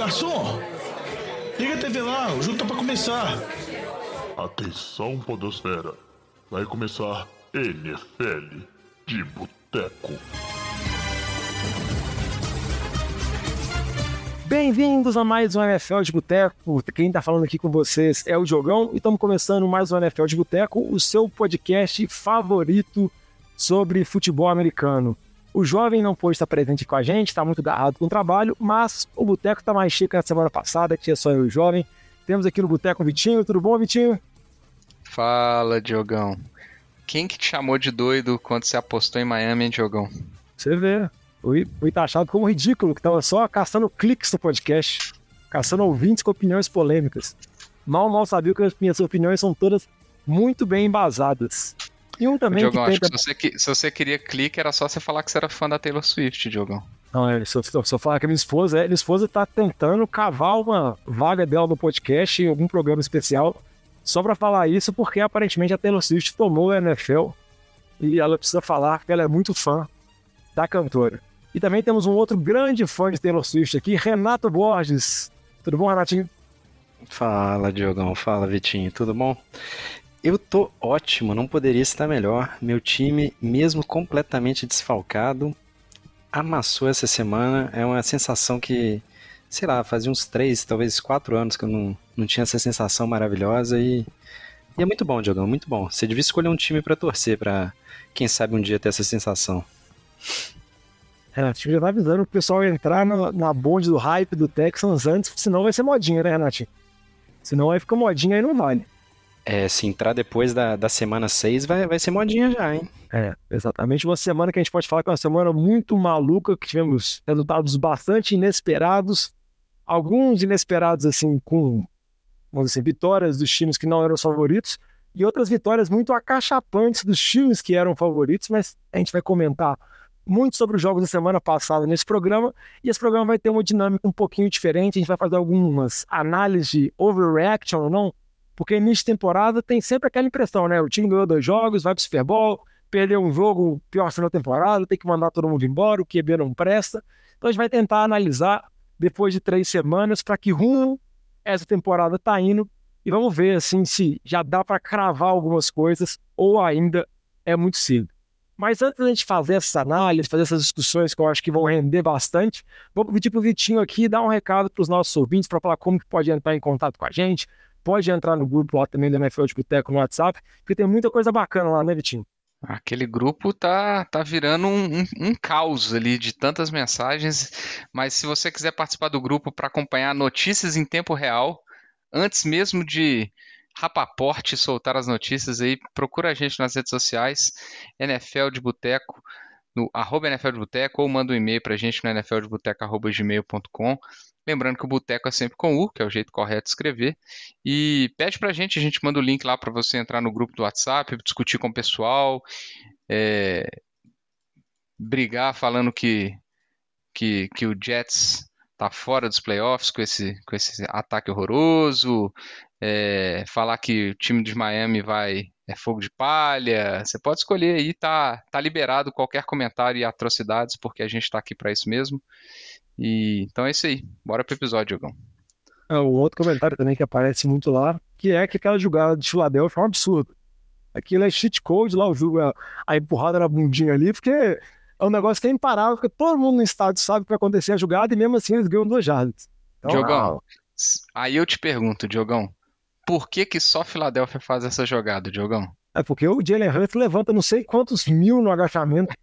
garçom! Liga a TV lá, o jogo tá pra começar. Atenção, Podosfera. Vai começar NFL de Boteco. Bem-vindos a mais um NFL de Boteco. Quem tá falando aqui com vocês é o Diogão e estamos começando mais um NFL de Boteco, o seu podcast favorito sobre futebol americano. O jovem não pôde estar presente com a gente, está muito garrado com o trabalho, mas o Boteco está mais chique na semana passada, que tinha só eu e o jovem. Temos aqui no Boteco o Vitinho. Tudo bom, Vitinho? Fala, Diogão. Quem que te chamou de doido quando você apostou em Miami, hein, Diogão? Você vê. Fui, fui taxado como ridículo, que tava só caçando cliques no podcast, caçando ouvintes com opiniões polêmicas. Mal, mal sabia que as minhas opiniões são todas muito bem embasadas. E um também Diogão, que acho tenta... que se você, que- se você queria clique, era só você falar que você era fã da Taylor Swift, Diogão. Não, é, se eu, se eu falar que a minha esposa é, minha esposa tá tentando cavar uma vaga dela no podcast em algum programa especial só pra falar isso, porque aparentemente a Taylor Swift tomou a NFL e ela precisa falar que ela é muito fã da cantora. E também temos um outro grande fã de Taylor Swift aqui, Renato Borges. Tudo bom, Renatinho? Fala, Diogão. Fala, Vitinho. Tudo bom? Eu tô ótimo, não poderia estar melhor. Meu time, mesmo completamente desfalcado, amassou essa semana. É uma sensação que, sei lá, fazia uns três, talvez quatro anos que eu não, não tinha essa sensação maravilhosa e, e é muito bom, Diogão, muito bom. Você devia escolher um time pra torcer, pra quem sabe um dia ter essa sensação. Renatinho já tá avisando o pessoal entrar na, na bonde do hype do Texans antes, senão vai ser modinha, né, Renatinho? Senão vai ficar modinha aí não vale. É, se entrar depois da, da semana 6, vai, vai ser modinha já, hein? É, exatamente. Uma semana que a gente pode falar que é uma semana muito maluca, que tivemos resultados bastante inesperados. Alguns inesperados, assim, com, vamos dizer assim, vitórias dos times que não eram os favoritos, e outras vitórias muito acachapantes dos times que eram favoritos, mas a gente vai comentar muito sobre os jogos da semana passada nesse programa, e esse programa vai ter uma dinâmica um pouquinho diferente, a gente vai fazer algumas análises de overreaction ou não, porque início de temporada tem sempre aquela impressão, né? O time ganhou dois jogos, vai pro Super Bowl, perdeu um jogo, pior sendo a temporada, tem que mandar todo mundo embora, o QB não presta. Então a gente vai tentar analisar depois de três semanas para que rumo essa temporada tá indo e vamos ver assim se já dá para cravar algumas coisas ou ainda é muito cedo. Mas antes da gente fazer essas análises, fazer essas discussões que eu acho que vão render bastante, vou pedir pro Vitinho aqui dar um recado para os nossos ouvintes para falar como que pode entrar em contato com a gente, pode entrar no grupo lá também do NFL de Boteco no WhatsApp, porque tem muita coisa bacana lá, né, Vitinho? Aquele grupo tá, tá virando um, um, um caos ali de tantas mensagens, mas se você quiser participar do grupo para acompanhar notícias em tempo real, antes mesmo de Rapaporte soltar as notícias aí, procura a gente nas redes sociais, NFL de Boteco, no arroba NFL de Boteco, ou manda um e-mail pra gente no nfldeboteco.gmail.com. Lembrando que o Boteco é sempre com U, que é o jeito correto de escrever. E pede pra gente, a gente manda o link lá para você entrar no grupo do WhatsApp, discutir com o pessoal, é, brigar falando que, que, que o Jets tá fora dos playoffs com esse, com esse ataque horroroso, é, falar que o time de Miami vai é fogo de palha. Você pode escolher aí, tá, tá liberado qualquer comentário e atrocidades, porque a gente tá aqui para isso mesmo. E então é isso aí. Bora pro episódio, Diogão. É, o outro comentário também que aparece muito lá, que é que aquela jogada de Philadelphia é um absurdo. Aquilo é cheat code lá, o jogo, a, a empurrada na bundinha ali, porque é um negócio que é imparável, porque todo mundo no estádio sabe que vai acontecer a jogada e mesmo assim eles ganham duas jardas. Então, Diogão, aí eu te pergunto, Diogão, por que que só Filadélfia faz essa jogada, Diogão? É porque o Jalen Hurts levanta não sei quantos mil no agachamento.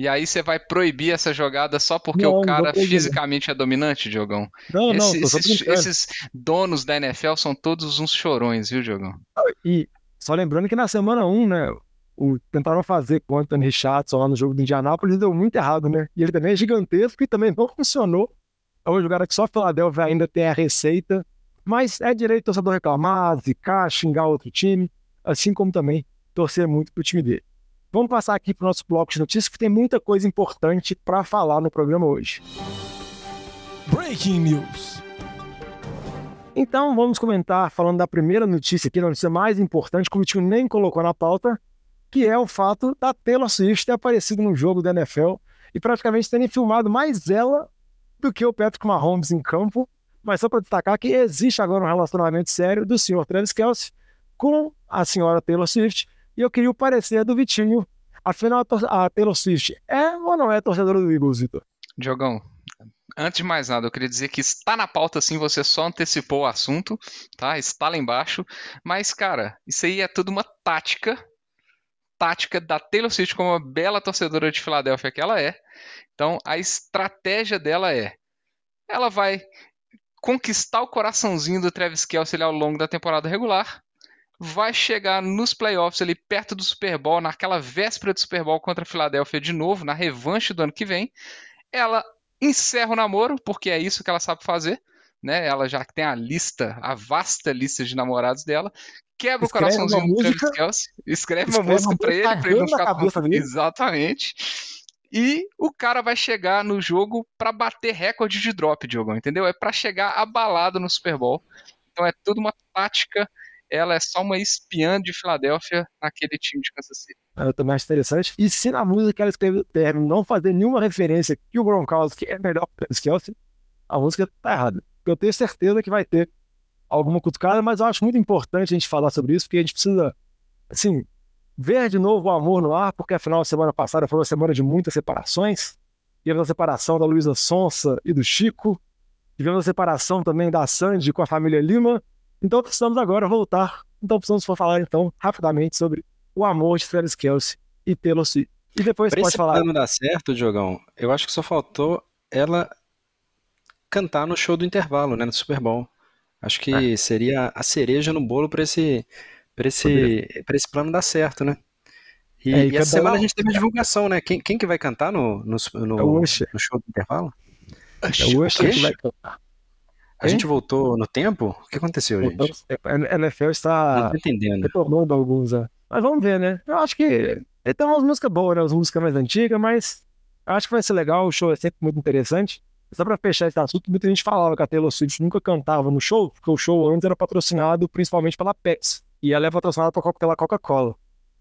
E aí você vai proibir essa jogada só porque Não, o não cara fisicamente é dominante, Diogão? Não, não, Esse- só esses, esses donos da NFL são todos uns chorões, viu, Diogão? E só lembrando que na semana 1, né, o, tentaram fazer com o Anthony Richardson lá no jogo do Indianápolis deu muito errado, né? E ele também é gigantesco e também não funcionou. É uma jogada que só a Philadelphia ainda tem a receita. Mas é direito do torcedor reclamar, zicar, xingar outro time, assim como também torcer muito pro time dele. Vamos passar aqui pro nosso bloco de notícias, que tem muita coisa importante para falar no programa hoje. Breaking News. Então vamos comentar falando da primeira notícia aqui, a notícia mais importante, que o time nem colocou na pauta, que é o fato da Taylor Swift ter aparecido no jogo da NFL e praticamente terem filmado mais ela do que o Patrick Mahomes em campo. mas só para destacar que existe agora um relacionamento sério do senhor Travis Kelce com a senhora Taylor Swift, e eu queria o parecer do Vitinho. Afinal, a Taylor Swift é ou não é torcedora do Eagles, Vitor? Diogão, antes de mais nada, eu queria dizer que está na pauta sim, você só antecipou o assunto, tá? Está lá embaixo. Mas, cara, isso aí é tudo uma tática. Tática da Taylor Swift como uma bela torcedora de Filadélfia que ela é. Então, a estratégia dela é: ela vai conquistar o coraçãozinho do Travis Kelce ao longo da temporada regular, vai chegar nos playoffs ali perto do Super Bowl, naquela véspera do Super Bowl contra a Filadélfia de novo, na revanche do ano que vem. Ela encerra o namoro, porque é isso que ela sabe fazer, né? Ela já tem a lista, a vasta lista de namorados dela, quebra escreve o coraçãozinho do Travis Kelce, escreve, escreve uma música para ele, pra ele não ficar tão... Exatamente. E o cara vai chegar no jogo para bater recorde de drop, Diogão, entendeu? É para chegar abalado no Super Bowl. Então é tudo uma tática. Ela é só uma espiã de Filadélfia naquele time de Kansas City. Eu também acho interessante. E se na música ela escreveu o termo não fazer nenhuma referência que o Gronkowski é melhor que o Kelsey, a música tá errada. Eu tenho certeza que vai ter alguma cutucada, mas eu acho muito importante a gente falar sobre isso, porque a gente precisa, assim, ver de novo o amor no ar, porque afinal, a semana passada foi uma semana de muitas separações. Tivemos a separação da Luísa Sonsa e do Chico. Tivemos a separação também da Sandy com a família Lima. Então precisamos agora voltar. Então precisamos falar então rapidamente sobre o amor de Travis Kelsey e Taylor Swift. E depois pra pode falar. Para não dar certo, Diogão, eu acho que só faltou ela cantar no show do intervalo, né, no Super Bowl. Acho que é. seria a cereja no bolo para esse para esse, pra esse plano dar certo, né? E, é, e, e essa semana a gente teve a divulgação, né? Quem, quem que vai cantar no, no, no, é no show do intervalo? É o Usher que vai cantar. A gente voltou no tempo? O que aconteceu, gente? A NFL está retomando alguns. Né? Mas vamos ver, né? Eu acho que tem umas músicas boas, né? As músicas mais antigas, mas eu acho que vai ser legal. O show é sempre muito interessante. Só para fechar esse assunto, muita gente falava que a Taylor Swift nunca cantava no show, porque o show antes era patrocinado principalmente pela Pepsi e ela é patrocinada pela Coca-Cola.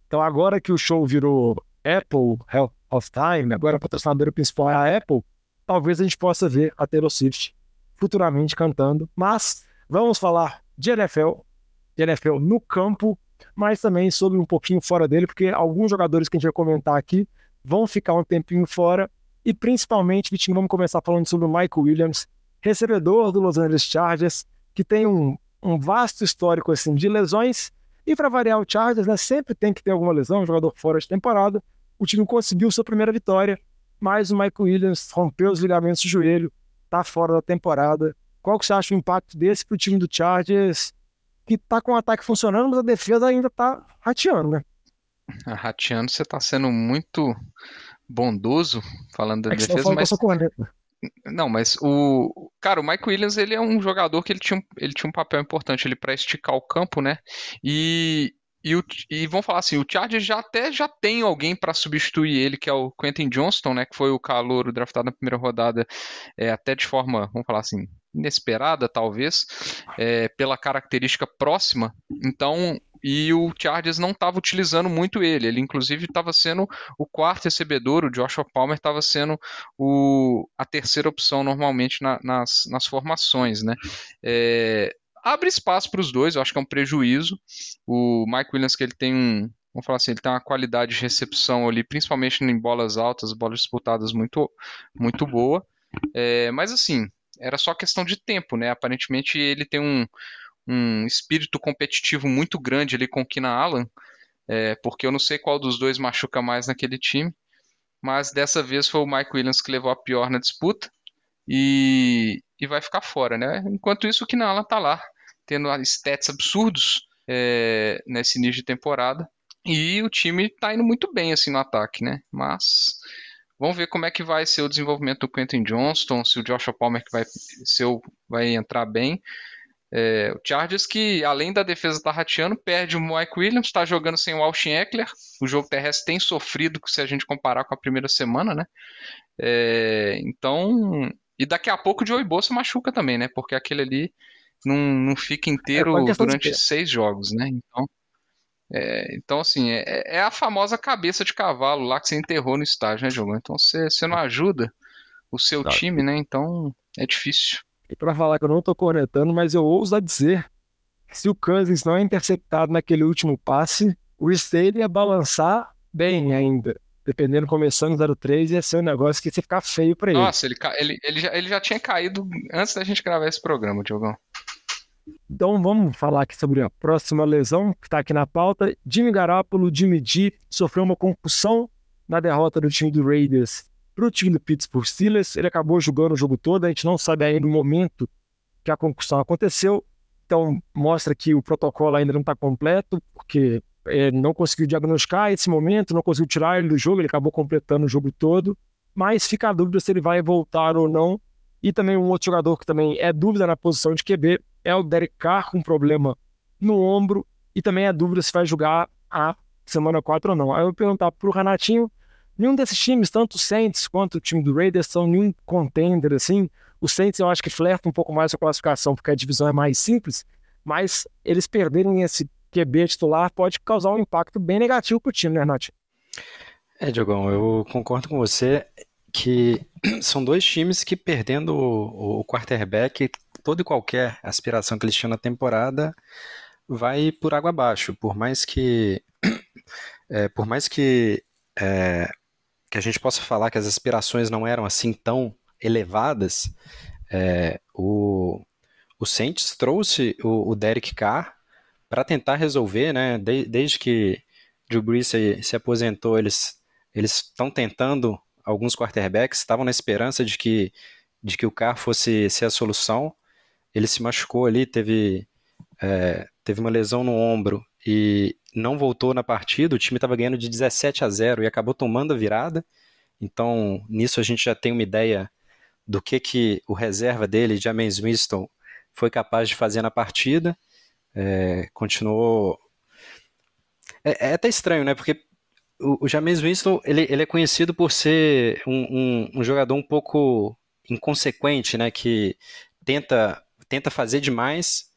Então agora que o show virou Apple Health of Time, agora a patrocinadora principal é a Apple, talvez a gente possa ver a Taylor Swift futuramente cantando. Mas vamos falar de NFL, de NFL no campo, mas também sobre um pouquinho fora dele, porque alguns jogadores que a gente vai comentar aqui vão ficar um tempinho fora. E principalmente, Vitinho, vamos começar falando sobre o Michael Williams, recebedor do Los Angeles Chargers, que tem um um vasto histórico assim de lesões. E para variar o Chargers, né, sempre tem que ter alguma lesão, um jogador fora de temporada. O time conseguiu sua primeira vitória, mas o Michael Williams rompeu os ligamentos do joelho, tá fora da temporada. Qual que você acha o impacto desse pro time do Chargers, que tá com o ataque funcionando, mas a defesa ainda tá rateando, né? Rateando, você tá sendo muito bondoso falando da é defesa, mas... Não, mas o. Cara, o Mike Williams ele é um jogador que ele tinha, ele tinha um papel importante ali para esticar o campo, né? E, e, o, e vão falar assim, o Chargers já até já tem alguém para substituir ele, que é o Quentin Johnston, né? Que foi o calor draftado na primeira rodada, é, até de forma, vamos falar assim, inesperada, talvez, é, pela característica próxima. Então, e o Chargers não estava utilizando muito ele. Ele, inclusive, estava sendo o quarto recebedor, o Joshua Palmer estava sendo o, a terceira opção normalmente na, nas, nas formações. Né? É, abre espaço para os dois, eu acho que é um prejuízo. O Mike Williams, que ele tem um. Vamos falar assim, ele tem uma qualidade de recepção ali, principalmente em bolas altas, bolas disputadas muito, muito boa. É, mas assim, era só questão de tempo, né? Aparentemente ele tem um, um espírito competitivo muito grande ali com o Kina Allen, é, porque eu não sei qual dos dois machuca mais naquele time, mas dessa vez foi o Mike Williams que levou a pior na disputa e, e vai ficar fora, né? Enquanto isso, o Kina Allen tá lá, tendo stats absurdos é, nesse início de temporada e o time tá indo muito bem assim no ataque, né? Mas Vamos ver como é que vai ser o desenvolvimento do Quentin Johnston, se o Joshua Palmer que vai, ser o, vai entrar bem. É, o Chargers que, além da defesa tá rateando, perde o Mike Williams, está jogando sem o Austin Eckler. O jogo terrestre tem sofrido se a gente comparar com a primeira semana, né? É, então, e daqui a pouco o Joey Bolsa machuca também, né? Porque aquele ali não, não fica inteiro é durante seis jogos, né? Então, é, então assim, é, é, a famosa cabeça de cavalo lá que você enterrou no estágio, né, Diogo? Então você, você não ajuda o seu time, né? Então é difícil. E para falar que eu não tô cornetando, mas eu ouso dizer que se o Cousins não é interceptado naquele último passe, o Staley ia balançar bem ainda. Dependendo, começando 0-3, ia ser um negócio que ia ficar feio para ele. Nossa, ele, ele, ele, já, ele já tinha caído antes da gente gravar esse programa, Diogão. Então vamos falar aqui sobre a próxima lesão que está aqui na pauta. Jimmy Garoppolo, Jimmy G, sofreu uma concussão na derrota do time do Raiders para o time do Pittsburgh Steelers. Ele acabou jogando o jogo todo, a gente não sabe ainda o momento que a concussão aconteceu. Então mostra que o protocolo ainda não está completo, porque é, não conseguiu diagnosticar esse momento, não conseguiu tirar ele do jogo, ele acabou completando o jogo todo. Mas fica a dúvida se ele vai voltar ou não. E também um outro jogador que também é dúvida na posição de QB é o Derek Carr com problema no ombro e também é dúvida se vai jogar a semana 4 ou não. Aí eu vou perguntar para o Renatinho, nenhum desses times, tanto o Saints quanto o time do Raiders, são nenhum contender assim. O Saints eu acho que flerta um pouco mais a classificação porque a divisão é mais simples, mas eles perderem esse QB titular pode causar um impacto bem negativo para o time, né, Renatinho? É, Diogão, eu concordo com você que são dois times que perdendo o, o quarterback toda e qualquer aspiração que eles tinham na temporada vai por água abaixo. Por mais que, é, por mais que, é, que a gente possa falar que as aspirações não eram assim tão elevadas, é, o, o Saints trouxe o, o Derek Carr para tentar resolver, né? De, desde que Drew Brees se, se aposentou, eles estão tentando alguns quarterbacks, estavam na esperança de que de que o Carr fosse ser a solução ele se machucou ali, teve, é, teve uma lesão no ombro e não voltou na partida. O time estava ganhando de 17 a 0 e acabou tomando a virada. Então, nisso a gente já tem uma ideia do que, que o reserva dele, James Winston, foi capaz de fazer na partida. É, continuou. É, é, até estranho, né? Porque o, o James Winston ele, ele é conhecido por ser um, um, um jogador um pouco inconsequente, né? Que tenta tenta fazer demais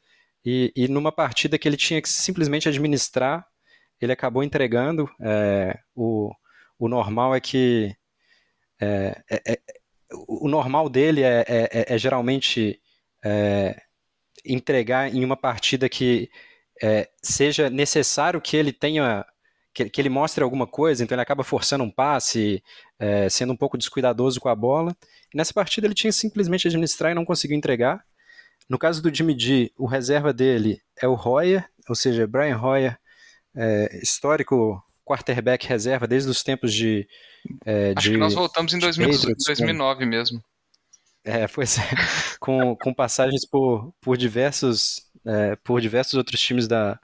e, e numa partida que ele tinha que simplesmente administrar, ele acabou entregando. É, o, o normal é que é, é, é o normal dele é, é, é geralmente entregar em uma partida que seja necessário que ele tenha que, que, ele mostre alguma coisa, então ele acaba forçando um passe, sendo um pouco descuidadoso com a bola. E nessa partida ele tinha simplesmente administrar e não conseguiu entregar. No caso do Jimmy G, o reserva dele é o Royer, ou seja, Brian Royer, é, histórico quarterback reserva desde os tempos de. É, Acho de, que nós voltamos em 2000, 2009 mesmo. É, pois é, com, com passagens por, por, diversos, é, por diversos outros times da,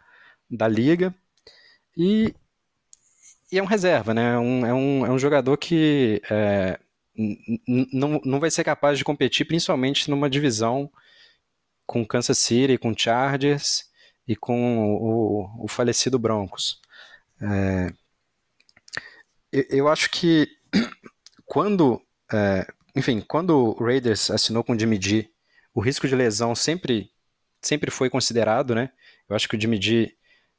da liga. E, e é um reserva, né? É um, é, um, é um jogador que é, não, não vai ser capaz de competir, principalmente numa divisão com Kansas City, com Chargers e com o, o falecido Broncos. É, eu, acho que quando, é, enfim, quando o Raiders assinou com o Jimmy G, o risco de lesão sempre, sempre foi considerado, né? Eu acho que o Jimmy G,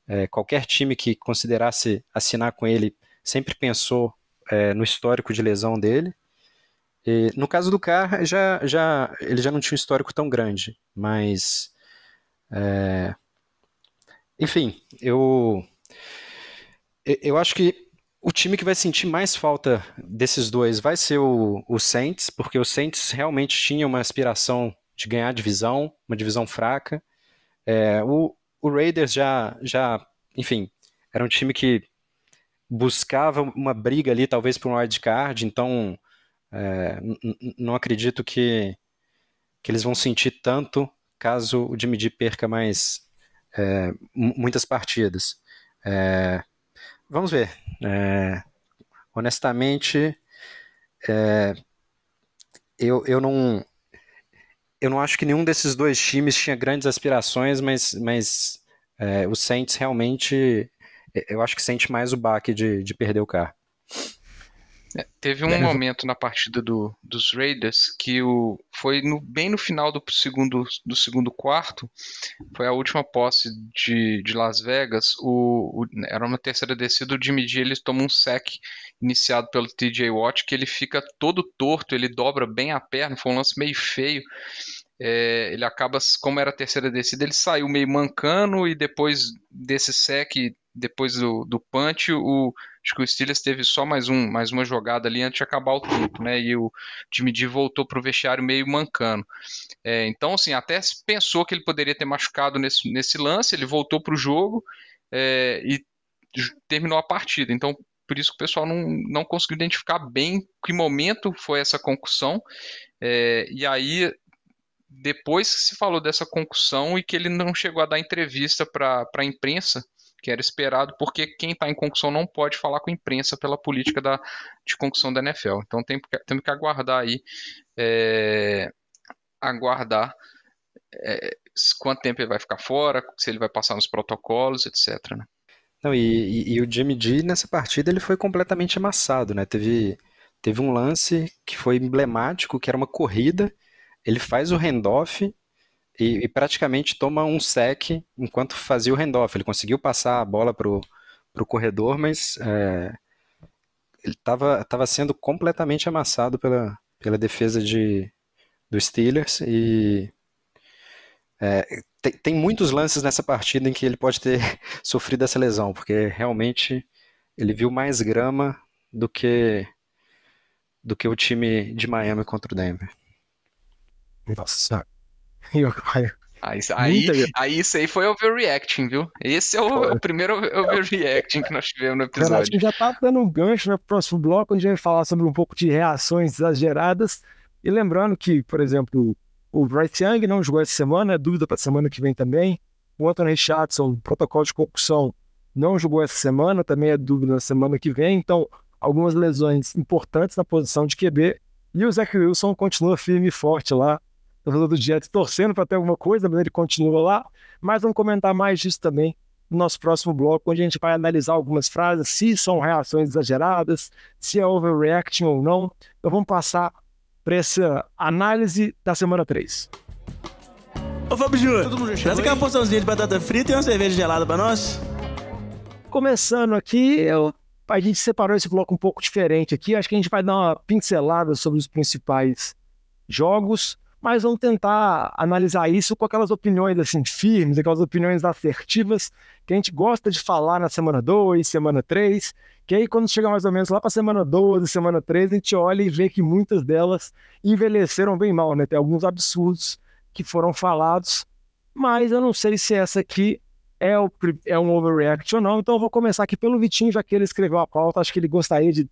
é, qualquer time que considerasse assinar com ele, sempre pensou é, no histórico de lesão dele. E, no caso do Carr, já, já, ele já não tinha um histórico tão grande, mas. É, enfim, eu. Eu acho que o time que vai sentir mais falta desses dois vai ser o, o Saints, porque o Saints realmente tinha uma aspiração de ganhar divisão, uma divisão fraca. É, o, o Raiders já, já, enfim, era um time que buscava uma briga ali, talvez por um wild card, então é, não acredito que, que eles vão sentir tanto caso o Jimmy G perca mais é, muitas partidas. É, vamos ver. É, honestamente, é, eu, eu não eu não acho que nenhum desses dois times tinha grandes aspirações, mas, mas é, o Saints realmente eu acho que sente mais o baque de, de perder o carro. É, teve um momento na partida do, dos Raiders que o, foi no, bem no final do segundo, do segundo quarto, foi a última posse de, de Las Vegas. O, o era uma terceira descida, o Jimmy G ele toma um sec iniciado pelo TJ Watt, que ele fica todo torto, ele dobra bem a perna, foi um lance meio feio. é, ele acaba, como era a terceira descida, ele saiu meio mancando e depois desse sec, depois do, do punch, o, acho que o Steelers teve só mais, um, mais uma jogada ali antes de acabar o tempo, né? E o time de voltou para o vestiário meio mancando. É, então, assim, até pensou que ele poderia ter machucado nesse, nesse lance, ele voltou para o jogo é, e terminou a partida. Então, por isso que o pessoal não, não conseguiu identificar bem que momento foi essa concussão. É, e aí, depois que se falou dessa concussão e que ele não chegou a dar entrevista para a imprensa, que era esperado, porque quem está em concussão não pode falar com a imprensa pela política da, de concussão da NFL. Então tem, temos que aguardar aí, é, aguardar é, quanto tempo ele vai ficar fora, se ele vai passar nos protocolos, etc. Né? Não, e, e, e, o Jimmy G nessa partida ele foi completamente amassado, né? Teve, teve um lance que foi emblemático, que era uma corrida, ele faz o handoff e, e praticamente toma um sec enquanto fazia o handoff. Ele conseguiu passar a bola pro, pro corredor, mas é, ele estava tava sendo completamente amassado pela, pela defesa de, do Steelers e é, tem, tem, muitos lances nessa partida em que ele pode ter sofrido essa lesão, porque realmente ele viu mais grama do que do que o time de Miami contra o Denver. Nossa, Aí, aí, aí, isso aí foi overreacting, viu? Esse é o, o primeiro overreacting que nós tivemos no episódio. A gente já tá dando um gancho no próximo bloco, onde a gente vai falar sobre um pouco de reações exageradas. E lembrando que, por exemplo, o Bryce Young não jogou essa semana, é dúvida para semana que vem também. O Anthony Richardson, protocolo de concussão, não jogou essa semana, também é dúvida na semana que vem. Então, algumas lesões importantes na posição de QB. E o Zach Wilson continua firme e forte lá. Torcedor do Jets torcendo para ter alguma coisa, mas ele continua lá. Mas vamos comentar mais disso também no nosso próximo bloco, onde a gente vai analisar algumas frases, se são reações exageradas, se é overreacting ou não. Então vamos passar para essa análise da semana 3. Ô Fábio Júnior, traz aquela porçãozinha de batata frita e uma cerveja gelada para nós. Começando aqui, eu, a gente separou esse bloco um pouco diferente aqui. Acho que a gente vai dar uma pincelada sobre os principais jogos, mas vamos tentar analisar isso com aquelas opiniões assim firmes, aquelas opiniões assertivas que a gente gosta de falar na semana 2, semana 3, que aí, quando chega mais ou menos lá para semana 12, semana 13, a gente olha e vê que muitas delas envelheceram bem mal, né? Tem alguns absurdos que foram falados, mas eu não sei se essa aqui é, o, é um overreact ou não. Então eu vou começar aqui pelo Vitinho, já que ele escreveu a pauta. Acho que ele gostaria de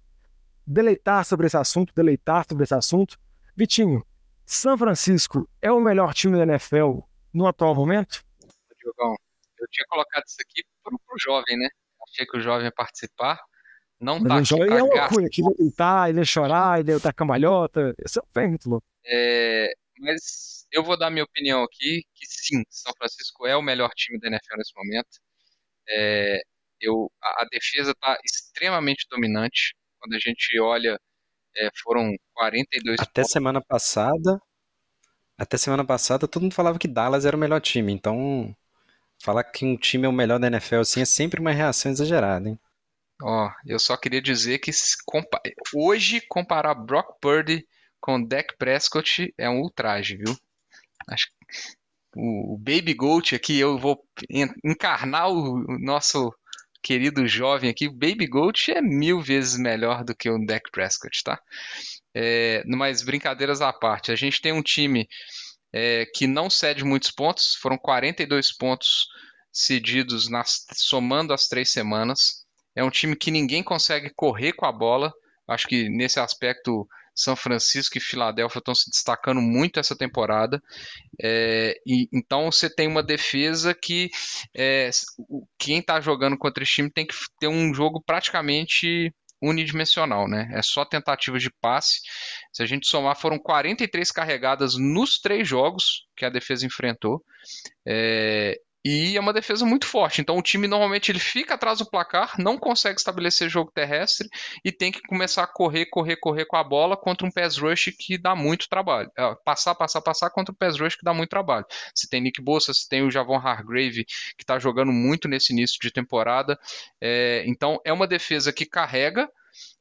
deleitar sobre esse assunto, deleitar sobre esse assunto. Vitinho, São Francisco é o melhor time da NFL no atual momento? Diogão, eu tinha colocado isso aqui para o jovem, né? Achei que o jovem ia participar. Não tá aqui pra é loucura, que ele ia gritar, ele ia chorar, ele ia estar cambalhota. Isso é muito louco. É, mas eu vou dar minha opinião aqui, que sim, São Francisco é o melhor time da NFL nesse momento. É, eu, a, a defesa está extremamente dominante. Quando a gente olha, é, foram 42 Até pontos. semana passada, até semana passada, todo mundo falava que Dallas era o melhor time. Então, falar que um time é o melhor da NFL assim é sempre uma reação exagerada, hein? Ó, eu só queria dizer que compa hoje comparar Brock Purdy com Dak Prescott é um ultraje, viu? Acho o, o Baby Goat aqui, eu vou encarnar o nosso querido jovem aqui. Baby Goat é mil vezes melhor do que o Dak Prescott, tá? É, mas brincadeiras à parte, a gente tem um time é, que não cede muitos pontos, foram 42 pontos cedidos nas, somando as três semanas. É um time que ninguém consegue correr com a bola. Acho que nesse aspecto São Francisco e Filadélfia estão se destacando muito essa temporada. É, e, então você tem uma defesa que é, quem está jogando contra esse time tem que ter um jogo praticamente unidimensional, né? É só tentativa de passe. Se a gente somar, foram 43 carregadas nos três jogos que a defesa enfrentou. É, e é uma defesa muito forte. Então o time normalmente ele fica atrás do placar, não consegue estabelecer jogo terrestre e tem que começar a correr, correr, correr com a bola contra um pass rush que dá muito trabalho. É, passar, passar, passar contra um pass rush que dá muito trabalho. Se tem Nick Bossa, se tem o Javon Hargrave que está jogando muito nesse início de temporada. É, então é uma defesa que carrega.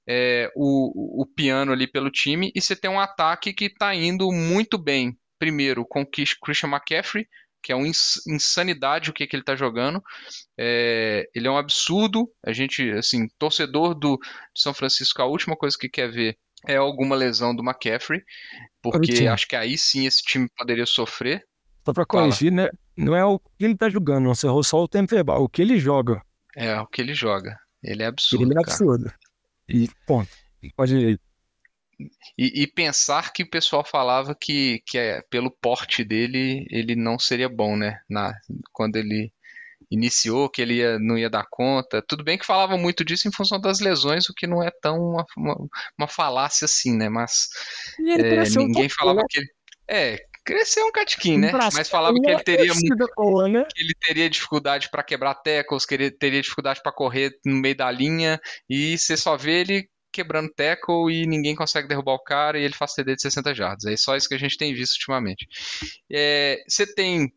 É, o, o piano ali pelo time e você tem um ataque que está indo muito bem primeiro com Christian McCaffrey, que é uma insanidade o que, que ele está jogando. É, ele é um absurdo. A gente, assim, torcedor do de São Francisco, a última coisa que quer ver é alguma lesão do McCaffrey, porque acho que aí sim esse time poderia sofrer. Só para corrigir, né? Não é o que ele tá jogando, não. Você errou só o tempo verbal. O que ele joga. É, o que ele joga. Ele é absurdo. Ele é absurdo. E ponto. Pode e, e, pensar que o pessoal falava que, que é, pelo porte dele ele não seria bom, né? Na, quando ele iniciou, que ele ia, não ia dar conta. Tudo bem que falavam muito disso em função das lesões, o que não é tão uma, uma, uma falácia assim, né? Mas é, ninguém falava né? que ele. É, cresceu um catiquinho, né? Mas falava que ele teria né? que ele teria dificuldade para quebrar tackles, que ele teria dificuldade para correr no meio da linha, e você só vê ele quebrando tackle e ninguém consegue derrubar o cara e ele faz TD de 60 jardas. É só isso que a gente tem visto ultimamente. É, você tem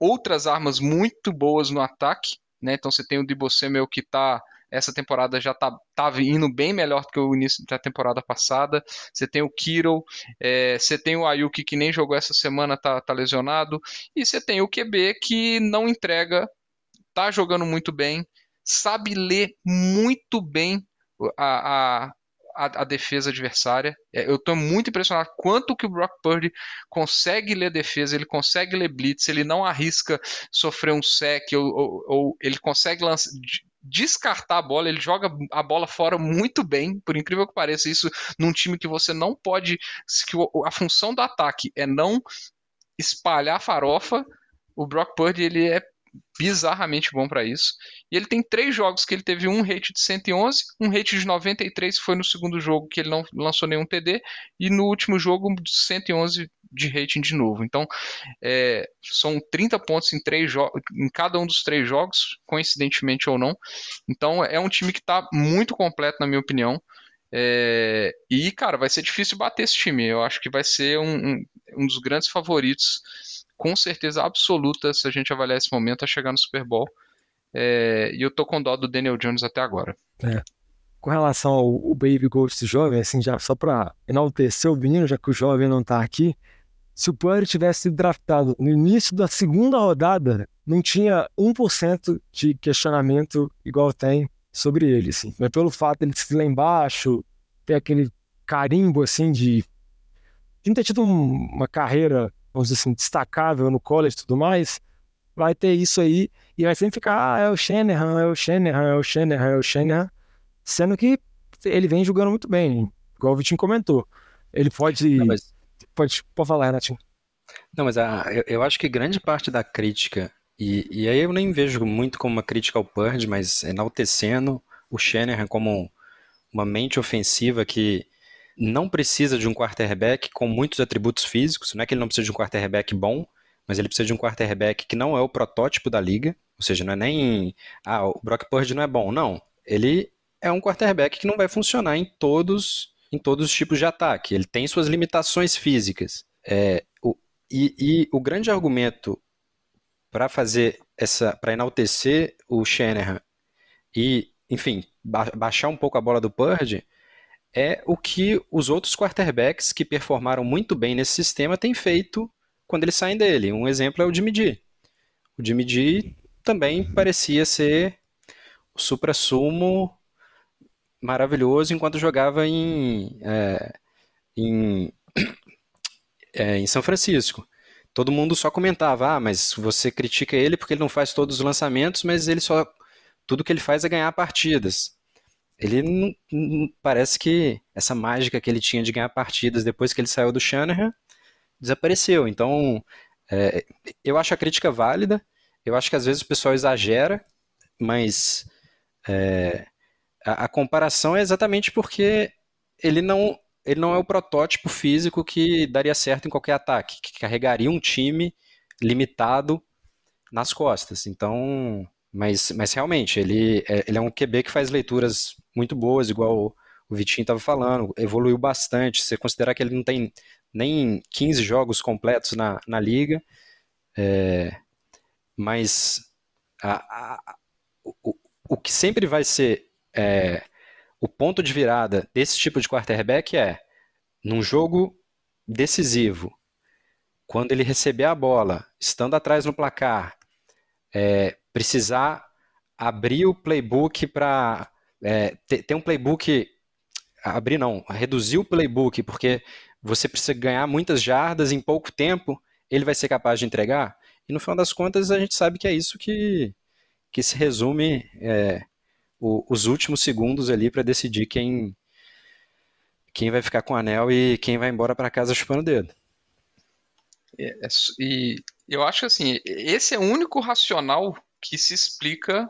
outras armas muito boas no ataque, né? Então você tem o Debo Samuel que tá essa temporada já tá, tá indo bem melhor do que o início da temporada passada. Você tem o Kiro, é, você tem o Ayuki que nem jogou essa semana, tá, tá lesionado. E você tem o QB que não entrega, tá jogando muito bem, sabe ler muito bem a, a, a, a defesa adversária. É, eu estou muito impressionado quanto que o Brock Purdy consegue ler defesa, ele consegue ler blitz, ele não arrisca sofrer um sec ou, ou, ou ele consegue lançar, descartar a bola, ele joga a bola fora muito bem, por incrível que pareça, isso num time que você não pode, que a função do ataque é não espalhar farofa, o Brock Purdy ele é bizarramente bom para isso. E ele tem três jogos que ele teve um rate de 111, um rate de 93 foi no segundo jogo que ele não lançou nenhum TD, e no último jogo de 111 de rating de novo. Então, é, são 30 pontos em, três em cada um dos três jogos, coincidentemente ou não. Então, é um time que está muito completo, na minha opinião. É, e, cara, vai ser difícil bater esse time. Eu acho que vai ser um, um, um dos grandes favoritos com certeza absoluta, se a gente avaliar esse momento, a chegar no Super Bowl. É, e eu tô com dó do Daniel Jones até agora. É. Com relação ao, ao Baby Ghost jovem, assim, já só para enaltecer o menino, já que o jovem não tá aqui, se o Purdy tivesse sido draftado no início da segunda rodada, não tinha 1% de questionamento igual tem sobre ele, assim. Mas pelo fato ele se lá embaixo, ter aquele carimbo, assim, de, de não ter tido um, uma carreira vamos dizer assim, destacável no college e tudo mais, vai ter isso aí e vai sempre ficar, ah, é o Shanahan, é o Shanahan, é o Shanahan, é o Shanahan, sendo que ele vem jogando muito bem, igual o Vitinho comentou. Ele pode. Não, mas... pode, pode falar, Renatinho. Não, mas a, eu, eu, acho que grande parte da crítica, e, e aí eu nem vejo muito como uma crítica ao Purge, mas enaltecendo o Shanahan como uma mente ofensiva que não precisa de um quarterback com muitos atributos físicos, não é que ele não precisa de um quarterback bom, mas ele precisa de um quarterback que não é o protótipo da liga, ou seja, não é nem ah, o Brock Purdy não é bom, não. Ele é um quarterback que não vai funcionar em todos em todos os tipos de ataque. Ele tem suas limitações físicas. É, o, e, e o grande argumento para fazer essa, para enaltecer o Shanahan e, enfim, ba baixar um pouco a bola do Purdy é o que os outros quarterbacks que performaram muito bem nesse sistema têm feito quando eles saem dele. Um exemplo é o Jimmy G. O Jimmy G também parecia ser o supra-sumo maravilhoso enquanto jogava em, é, em, é, em São Francisco. Todo mundo só comentava, ah, mas você critica ele porque ele não faz todos os lançamentos, mas ele só tudo que ele faz é ganhar partidas ele não, não, parece que essa mágica que ele tinha de ganhar partidas depois que ele saiu do Shanahan desapareceu. Então, é, eu acho a crítica válida. Eu acho que às vezes o pessoal exagera, mas é, a, a, comparação é exatamente porque ele não, ele não é o protótipo físico que daria certo em qualquer ataque, que carregaria um time limitado nas costas. Então, mas, mas realmente, ele é, ele é um QB que faz leituras muito boas, igual o Vitinho estava falando, evoluiu bastante. Você considerar que ele não tem nem 15 jogos completos na, na liga, é, mas a, a, o, o que sempre vai ser é, o ponto de virada desse tipo de quarterback é num jogo decisivo, quando ele receber a bola, estando atrás no placar, é, precisar abrir o playbook para é, ter, ter um playbook abrir não, reduzir o playbook, porque você precisa ganhar muitas jardas em pouco tempo, ele vai ser capaz de entregar? E no final das contas a gente sabe que é isso que, que se resume é, o, os últimos segundos ali para decidir quem quem vai ficar com o anel e quem vai embora para casa chupando o dedo. É, é e eu acho que assim, esse é o único racional que se explica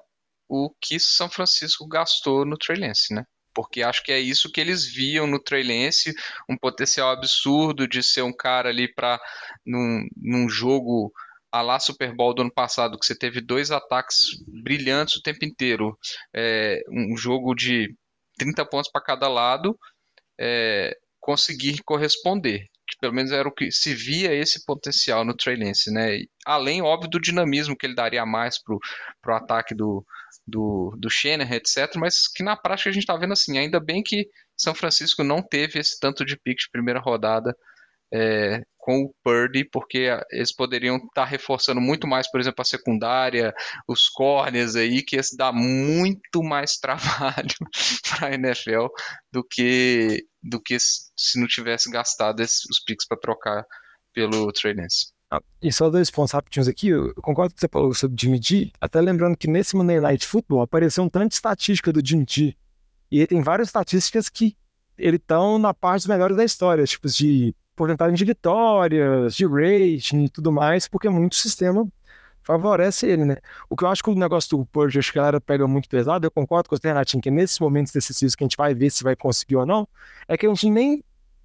o que São Francisco gastou no Trey Lance, né? Porque acho que é isso que eles viam no Trey Lance, um potencial absurdo de ser um cara ali para num, num jogo a lá Super Bowl do ano passado, que você teve dois ataques brilhantes o tempo inteiro, é, um jogo de 30 pontos para cada lado, é, conseguir corresponder. Pelo menos era o que se via esse potencial no Trey Lance, né? Além, óbvio, do dinamismo que ele daria mais pro, pro ataque do, do, do Shanahan, etc. Mas que na prática a gente está vendo assim, ainda bem que São Francisco não teve esse tanto de pique de primeira rodada é, com o Purdy, porque eles poderiam estar tá reforçando muito mais, por exemplo, a secundária, os corners aí, que ia dar muito mais trabalho para a NFL do que, do que se não tivesse gastado esses, os picks para trocar pelo Trey. Ah, e só dois pontos rapidinhos aqui, eu concordo com o que você falou sobre Jimmy G, até lembrando que nesse Monday Night Football apareceu um tanto de estatística do Jimmy G, e ele tem várias estatísticas que ele estão na parte dos melhores da história, tipo de porcentagem de vitórias, de rating e tudo mais, porque muito sistema favorece ele, né? O que eu acho que o negócio do Purge, acho que a galera pega muito pesado, eu concordo com o Renatinho, que nesses momentos decisivos que a gente vai ver se vai conseguir ou não, é que a gente nem,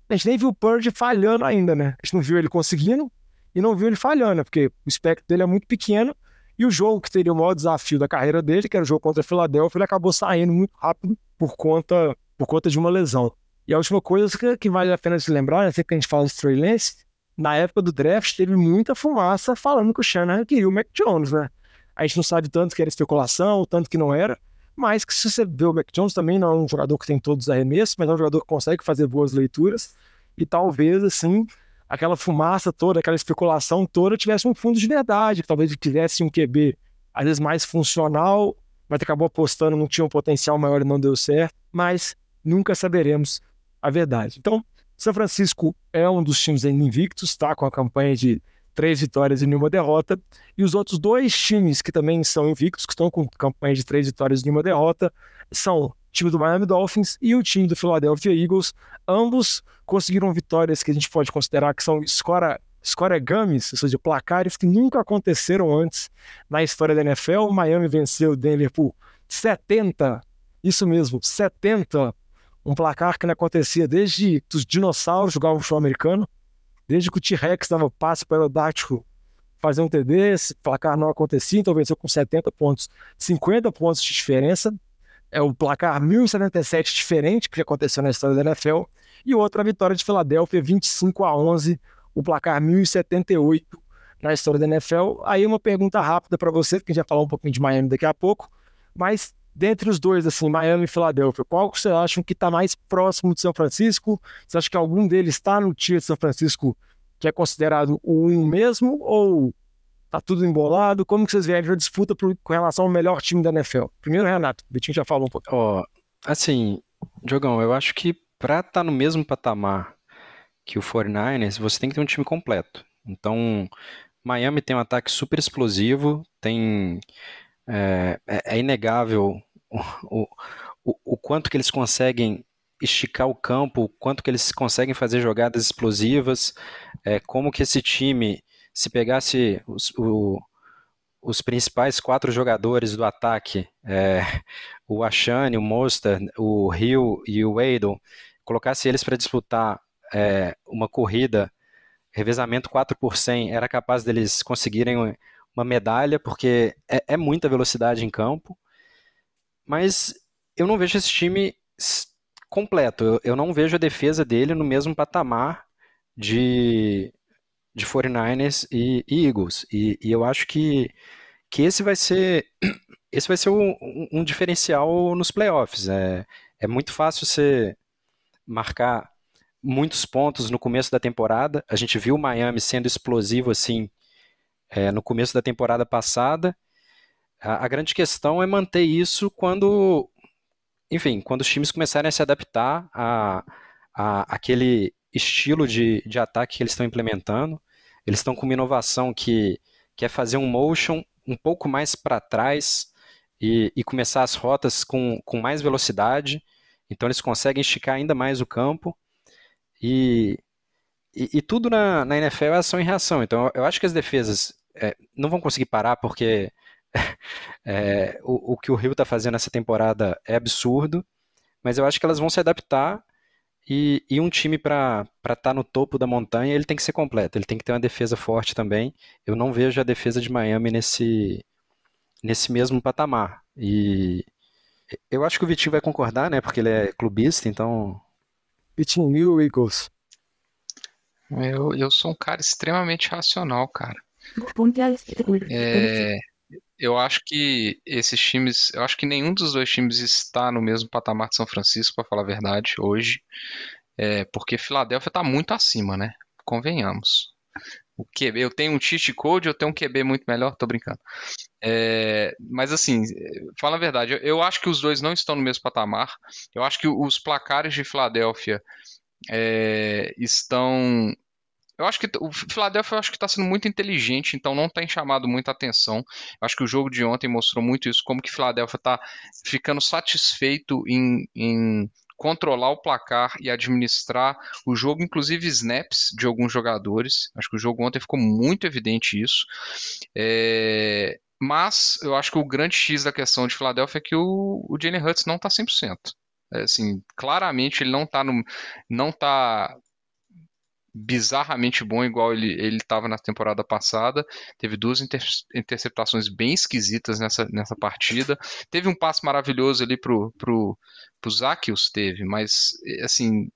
a gente nem viu o Purge falhando ainda, né? A gente não viu ele conseguindo e não viu ele falhando, né? porque o espectro dele é muito pequeno e o jogo que teria o maior desafio da carreira dele, que era o jogo contra a Philadelphia, ele acabou saindo muito rápido por conta, por conta de uma lesão. E a última coisa que, que vale a pena se lembrar, né, sempre que a gente fala de Trey Lance, na época do draft teve muita fumaça falando que o Shanahan queria o Mac Jones, né? A gente não sabe tanto que era especulação, tanto que não era, mas que se você vê o Mac Jones também não é um jogador que tem todos os arremessos, mas é um jogador que consegue fazer boas leituras e talvez, assim, aquela fumaça toda, aquela especulação toda tivesse um fundo de verdade, que talvez tivesse um QB às vezes mais funcional, mas acabou apostando, não tinha um potencial maior e não deu certo, mas nunca saberemos a verdade. Então, São Francisco é um dos times ainda invictos, está com a campanha de três vitórias e nenhuma derrota. E os outros dois times que também são invictos, que estão com campanha de três vitórias e nenhuma derrota, são o time do Miami Dolphins e o time do Philadelphia Eagles. Ambos conseguiram vitórias que a gente pode considerar que são escora, escoregames, ou seja, placares que nunca aconteceram antes na história da NFL. Miami venceu o Denver por 70, isso mesmo, 70 um placar que não acontecia desde que os dinossauros jogavam futebol americano, desde que o T-Rex dava passe para o Dático fazer um TD, esse placar não acontecia, então venceu com 70 pontos, 50 pontos de diferença. É o placar 1077 diferente que aconteceu na história da NFL. E outra vitória de Filadélfia, 25 a 11, o placar 1078 na história da NFL. Aí uma pergunta rápida para você, porque a gente vai falar um pouquinho de Miami daqui a pouco, mas dentre os dois, assim, Miami e Filadélfia, qual que você acha que está mais próximo de São Francisco? Você acha que algum deles está no tier de São Francisco que é considerado o um mesmo ou tá tudo embolado? Como que vocês veem a disputa com relação ao melhor time da NFL? Primeiro, Renato, o Betinho já falou um pouco. Ó, oh, assim, Diogão, eu acho que para estar tá no mesmo patamar que o 49ers, você tem que ter um time completo. Então, Miami tem um ataque super explosivo, tem é, é, é inegável o, o, o quanto que eles conseguem esticar o campo, o quanto que eles conseguem fazer jogadas explosivas, é, como que esse time, se pegasse os, o, os principais quatro jogadores do ataque, é, o Ashane, o Monster, o Hill e o Weidel, colocasse eles para disputar é, uma corrida, revezamento 4 por 100, era capaz deles conseguirem uma medalha, porque é, é muita velocidade em campo, mas eu não vejo esse time completo. Eu, eu não vejo a defesa dele no mesmo patamar de, de 49ers e, e Eagles. E, e, eu acho que, que esse vai ser esse vai ser um, um, diferencial nos playoffs. É, é muito fácil você marcar muitos pontos no começo da temporada. A gente viu o Miami sendo explosivo assim é, no começo da temporada passada. A, a, grande questão é manter isso quando, enfim, quando os times começarem a se adaptar a, a aquele estilo de, de ataque que eles estão implementando. Eles estão com uma inovação que, que é fazer um motion um pouco mais para trás e, e, começar as rotas com, com mais velocidade. Então eles conseguem esticar ainda mais o campo. E, e, e tudo na, na, NFL é ação e reação. Então eu acho que as defesas é, não vão conseguir parar porque é, o, o, que o Rio está fazendo essa temporada é absurdo. Mas eu acho que elas vão se adaptar. E, e um time para estar tá no topo da montanha, ele tem que ser completo. Ele tem que ter uma defesa forte também. Eu não vejo a defesa de Miami nesse, nesse mesmo patamar. E eu acho que o Vitinho vai concordar, né? Porque ele é clubista, então. Vitinho, New Eagles. Eu, eu sou um cara extremamente racional, cara. É, eu acho que esses times, eu acho que nenhum dos dois times está no mesmo patamar de São Francisco, para falar a verdade, hoje. É, porque Filadélfia está muito acima, né? Convenhamos. O QB, eu tenho um cheat code, eu tenho um QB muito melhor, tô brincando. É, mas assim, fala a verdade, eu acho que os dois não estão no mesmo patamar. Eu acho que os placares de Filadélfia é, estão. Eu acho que o Philadelphia acho que está sendo muito inteligente, então não tem chamado muita atenção. Acho que o jogo de ontem mostrou muito isso, como que Philadelphia está ficando satisfeito em, em controlar o placar e administrar o jogo, inclusive snaps de alguns jogadores. Acho que o jogo ontem ficou muito evidente isso. É... Mas eu acho que o grande X da questão de Philadelphia é que o, o Jalen Hurts não está 100%. É, assim, claramente ele não está não tá bizarramente bom igual ele ele estava na temporada passada. Teve duas inter, interceptações bem esquisitas nessa, nessa partida. Teve um passe maravilhoso ali pro pro, pro Zakius, teve, mas assim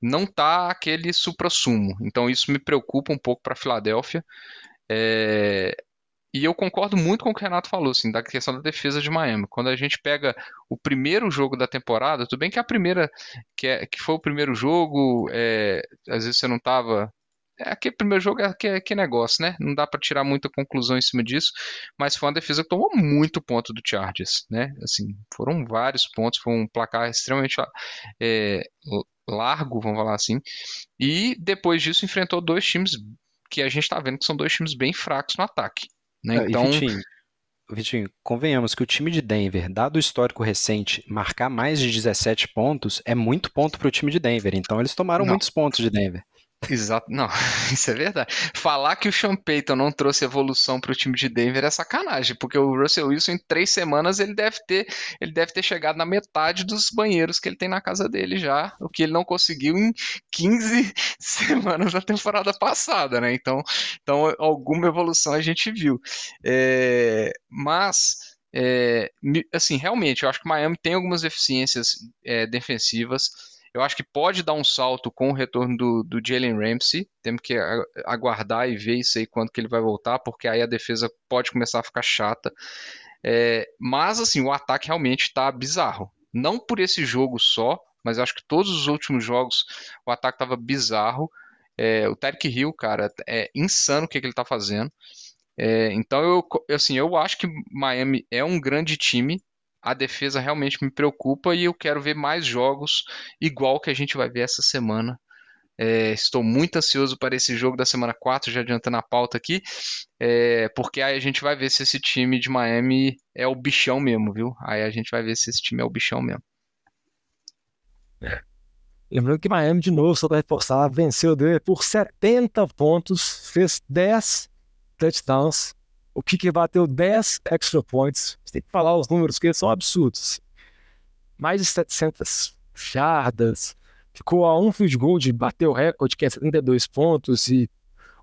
não tá aquele supra-sumo. Então isso me preocupa um pouco para a Filadélfia. É, e eu concordo muito com o que o Renato falou, assim, da questão da defesa de Miami. Quando a gente pega o primeiro jogo da temporada, tudo bem que a primeira, que, é, que foi o primeiro jogo, é, às vezes você não estava é, aquele primeiro jogo é que, é, que negócio, né? Não dá para tirar muita conclusão em cima disso, mas foi uma defesa que tomou muito ponto do Chargers, né? Assim, foram vários pontos, foi um placar extremamente é, largo, vamos falar assim. E depois disso enfrentou dois times que a gente está vendo que são dois times bem fracos no ataque. Né? É, então, Vitinho, Vitinho, convenhamos que o time de Denver, dado o histórico recente, marcar mais de 17 pontos é muito ponto para o time de Denver. Então eles tomaram não. muitos pontos de Denver. Exato, não, isso é verdade. Falar que o Sean Payton não trouxe evolução para o time de Denver é sacanagem, porque o Russell Wilson em três semanas ele deve ter, ele deve ter chegado na metade dos banheiros que ele tem na casa dele já, o que ele não conseguiu em 15 semanas na temporada passada, né? Então, então alguma evolução a gente viu. É, mas é, assim, realmente, eu acho que o Miami tem algumas deficiências é, defensivas. Eu acho que pode dar um salto com o retorno do, do Jalen Ramsey. Temos que aguardar e ver isso aí quando que ele vai voltar, porque aí a defesa pode começar a ficar chata. É, mas assim, o ataque realmente está bizarro. Não por esse jogo só, mas acho que todos os últimos jogos o ataque estava bizarro. É, o Tarek Hill, cara, é insano o que, que ele está fazendo. É, então eu, assim, eu acho que Miami é um grande time a defesa realmente me preocupa e eu quero ver mais jogos igual que a gente vai ver essa semana. É, estou muito ansioso para esse jogo da semana 4, já adiantando a pauta aqui, é, porque aí a gente vai ver se esse time de Miami é o bichão mesmo, viu? Aí a gente vai ver se esse time é o bichão mesmo. É. Lembrando que Miami, de novo, só para reforçar, venceu por 70 pontos, fez 10 touchdowns o Kicker bateu 10 extra points. Você tem que falar os números que são absurdos. Mais de 700 jardas. Ficou a um field goal de bater o recorde, que é 72 pontos. E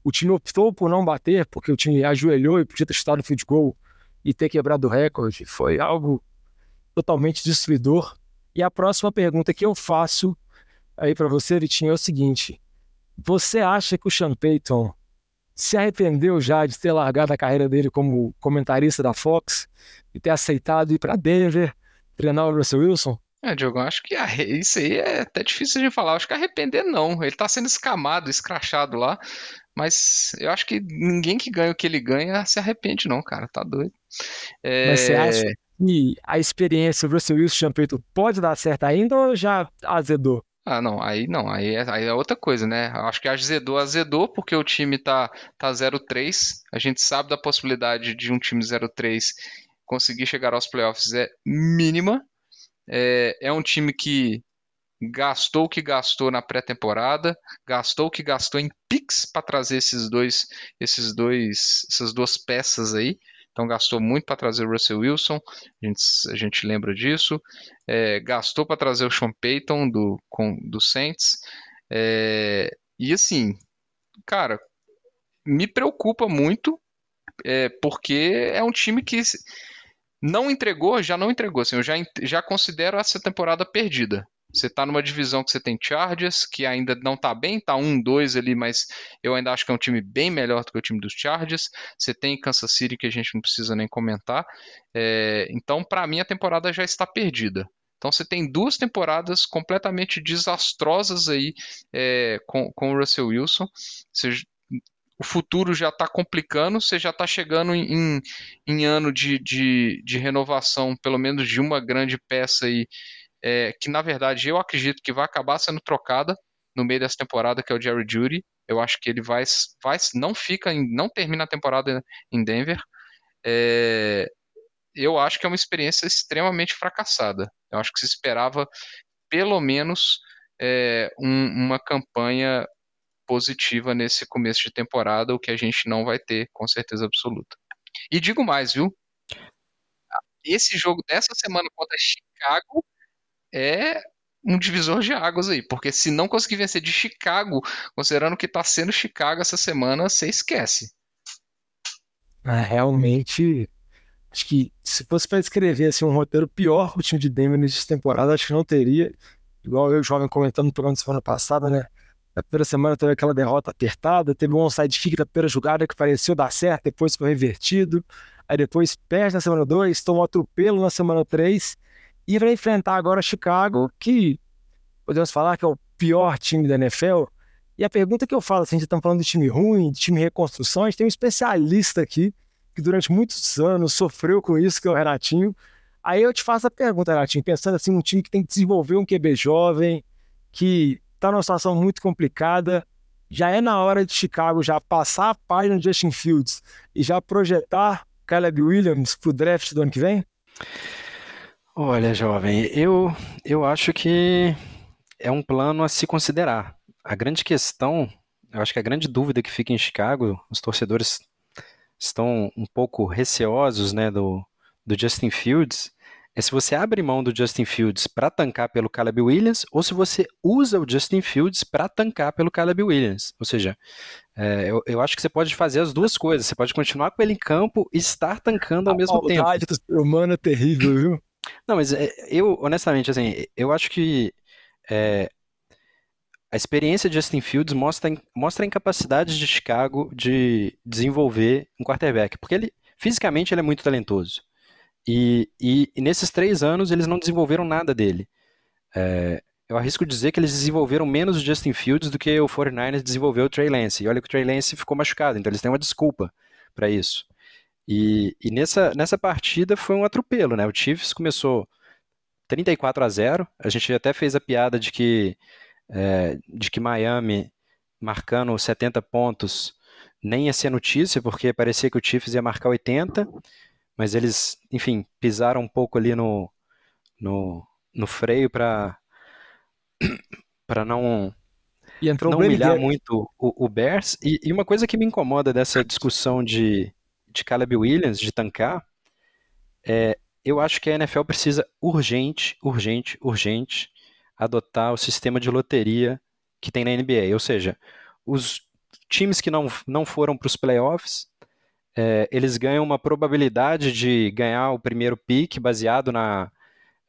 o time optou por não bater, porque o time ajoelhou e podia ter chutado o field goal e ter quebrado o recorde. Foi algo totalmente destruidor. E a próxima pergunta que eu faço aí para você, Vitinho, é o seguinte: você acha que o Sean Payton se arrependeu já de ter largado a carreira dele como comentarista da Fox e ter aceitado ir para Denver treinar o Russell Wilson? É, Diogo, acho que isso aí é até difícil de falar. Acho que arrepender não. Ele tá sendo escamado, escrachado lá. Mas eu acho que ninguém que ganha o que ele ganha se arrepende, não, cara. Tá doido. É... Mas você acha que a experiência do Russell Wilson Champeito pode dar certo ainda ou já azedou? Ah, não, aí não, aí é, aí é outra coisa, né? Acho que azedou, azedou, porque o time tá, tá 0-3. A gente sabe da possibilidade de um time 0-3 conseguir chegar aos playoffs é mínima. É, é um time que gastou o que gastou na pré-temporada, gastou o que gastou em picks para trazer esses dois, esses dois, essas duas peças aí. Então gastou muito para trazer o Russell Wilson, a gente, a gente lembra disso. É, gastou para trazer o Sean Payton do, com, do Saints. É, e assim, cara, me preocupa muito, é, porque é um time que não entregou, já não entregou. Assim, eu já, já considero essa temporada perdida. Você está numa divisão que você tem Chargers, que ainda não está bem, está 1-2 ali, mas eu ainda acho que é um time bem melhor do que o time dos Chargers. Você tem Kansas City, que a gente não precisa nem comentar. É, então, para mim, a temporada já está perdida. Então você tem duas temporadas completamente desastrosas aí é, com, com o Russell Wilson. Você, o futuro já está complicando, você já está chegando em, em, ano de, de, de, renovação, pelo menos de uma grande peça aí é, que na verdade eu acredito que vai acabar sendo trocada no meio dessa temporada, que é o Jerry Judy. Eu acho que ele vai, vai não fica, não termina a temporada em Denver. É, eu acho que é uma experiência extremamente fracassada. Eu acho que se esperava pelo menos é, um, uma campanha positiva nesse começo de temporada, o que a gente não vai ter com certeza absoluta. E digo mais, viu? Esse jogo dessa semana contra Chicago é um divisor de águas aí, porque se não conseguir vencer de Chicago, considerando que está sendo Chicago essa semana, você esquece. Ah, realmente, acho que se fosse para escrever assim, um roteiro pior para o time de Denver nessa temporada, acho que não teria. Igual eu, jovem, comentando no programa da semana passada, né? Na primeira semana teve aquela derrota apertada, teve um onside kick da primeira jogada que pareceu dar certo, depois foi revertido. Aí depois perde na semana 2, toma um atropelo na semana 3 e vai enfrentar agora Chicago, que podemos falar que é o pior time da NFL. E a pergunta que eu falo, assim, a gente está falando de time ruim, de time reconstrução, a gente tem um especialista aqui que durante muitos anos sofreu com isso, que é o Renatinho. Aí eu te faço a pergunta, Renatinho, pensando assim, um time que tem que desenvolver um QB jovem, que está numa situação muito complicada, já é na hora de Chicago já passar a página de Justin Fields e já projetar Caleb Williams para o draft do ano que vem? Olha, jovem, eu, eu acho que é um plano a se considerar. A grande questão, eu acho que a grande dúvida que fica em Chicago, os torcedores estão um pouco receosos né, do, do Justin Fields, é se você abre mão do Justin Fields para tancar pelo Caleb Williams ou se você usa o Justin Fields para tancar pelo Caleb Williams. Ou seja, é, eu, eu, acho que você pode fazer as duas coisas. Você pode continuar com ele em campo e estar tancando ao a mesmo tempo. A do ser humano é terrível, viu? Não, mas é, eu, honestamente, assim, eu acho que é, a experiência de Justin Fields mostra, mostra a incapacidade de Chicago de desenvolver um quarterback, porque ele, fisicamente, ele é muito talentoso. E, e, e nesses três anos, eles não desenvolveram nada dele. É, eu arrisco dizer que eles desenvolveram menos o Justin Fields do que o 49ers desenvolveu o Trey Lance. E olha que o Trey Lance ficou machucado, então eles têm uma desculpa para isso. E, e, nessa, nessa partida foi um atropelo, né? O Chiefs começou 34 a 0. A gente até fez a piada de que, é, de que Miami marcando 70 pontos nem ia ser notícia, porque parecia que o Chiefs ia marcar 80, mas eles, enfim, pisaram um pouco ali no, no, no freio para para não não humilhar muito o, o Bears. E, e, uma coisa que me incomoda dessa discussão de de Caleb Williams, de tancar, é, eu acho que a NFL precisa urgente, urgente, urgente adotar o sistema de loteria que tem na NBA. Ou seja, os times que não, não foram para os playoffs, é, eles ganham uma probabilidade de ganhar o primeiro pick baseado na,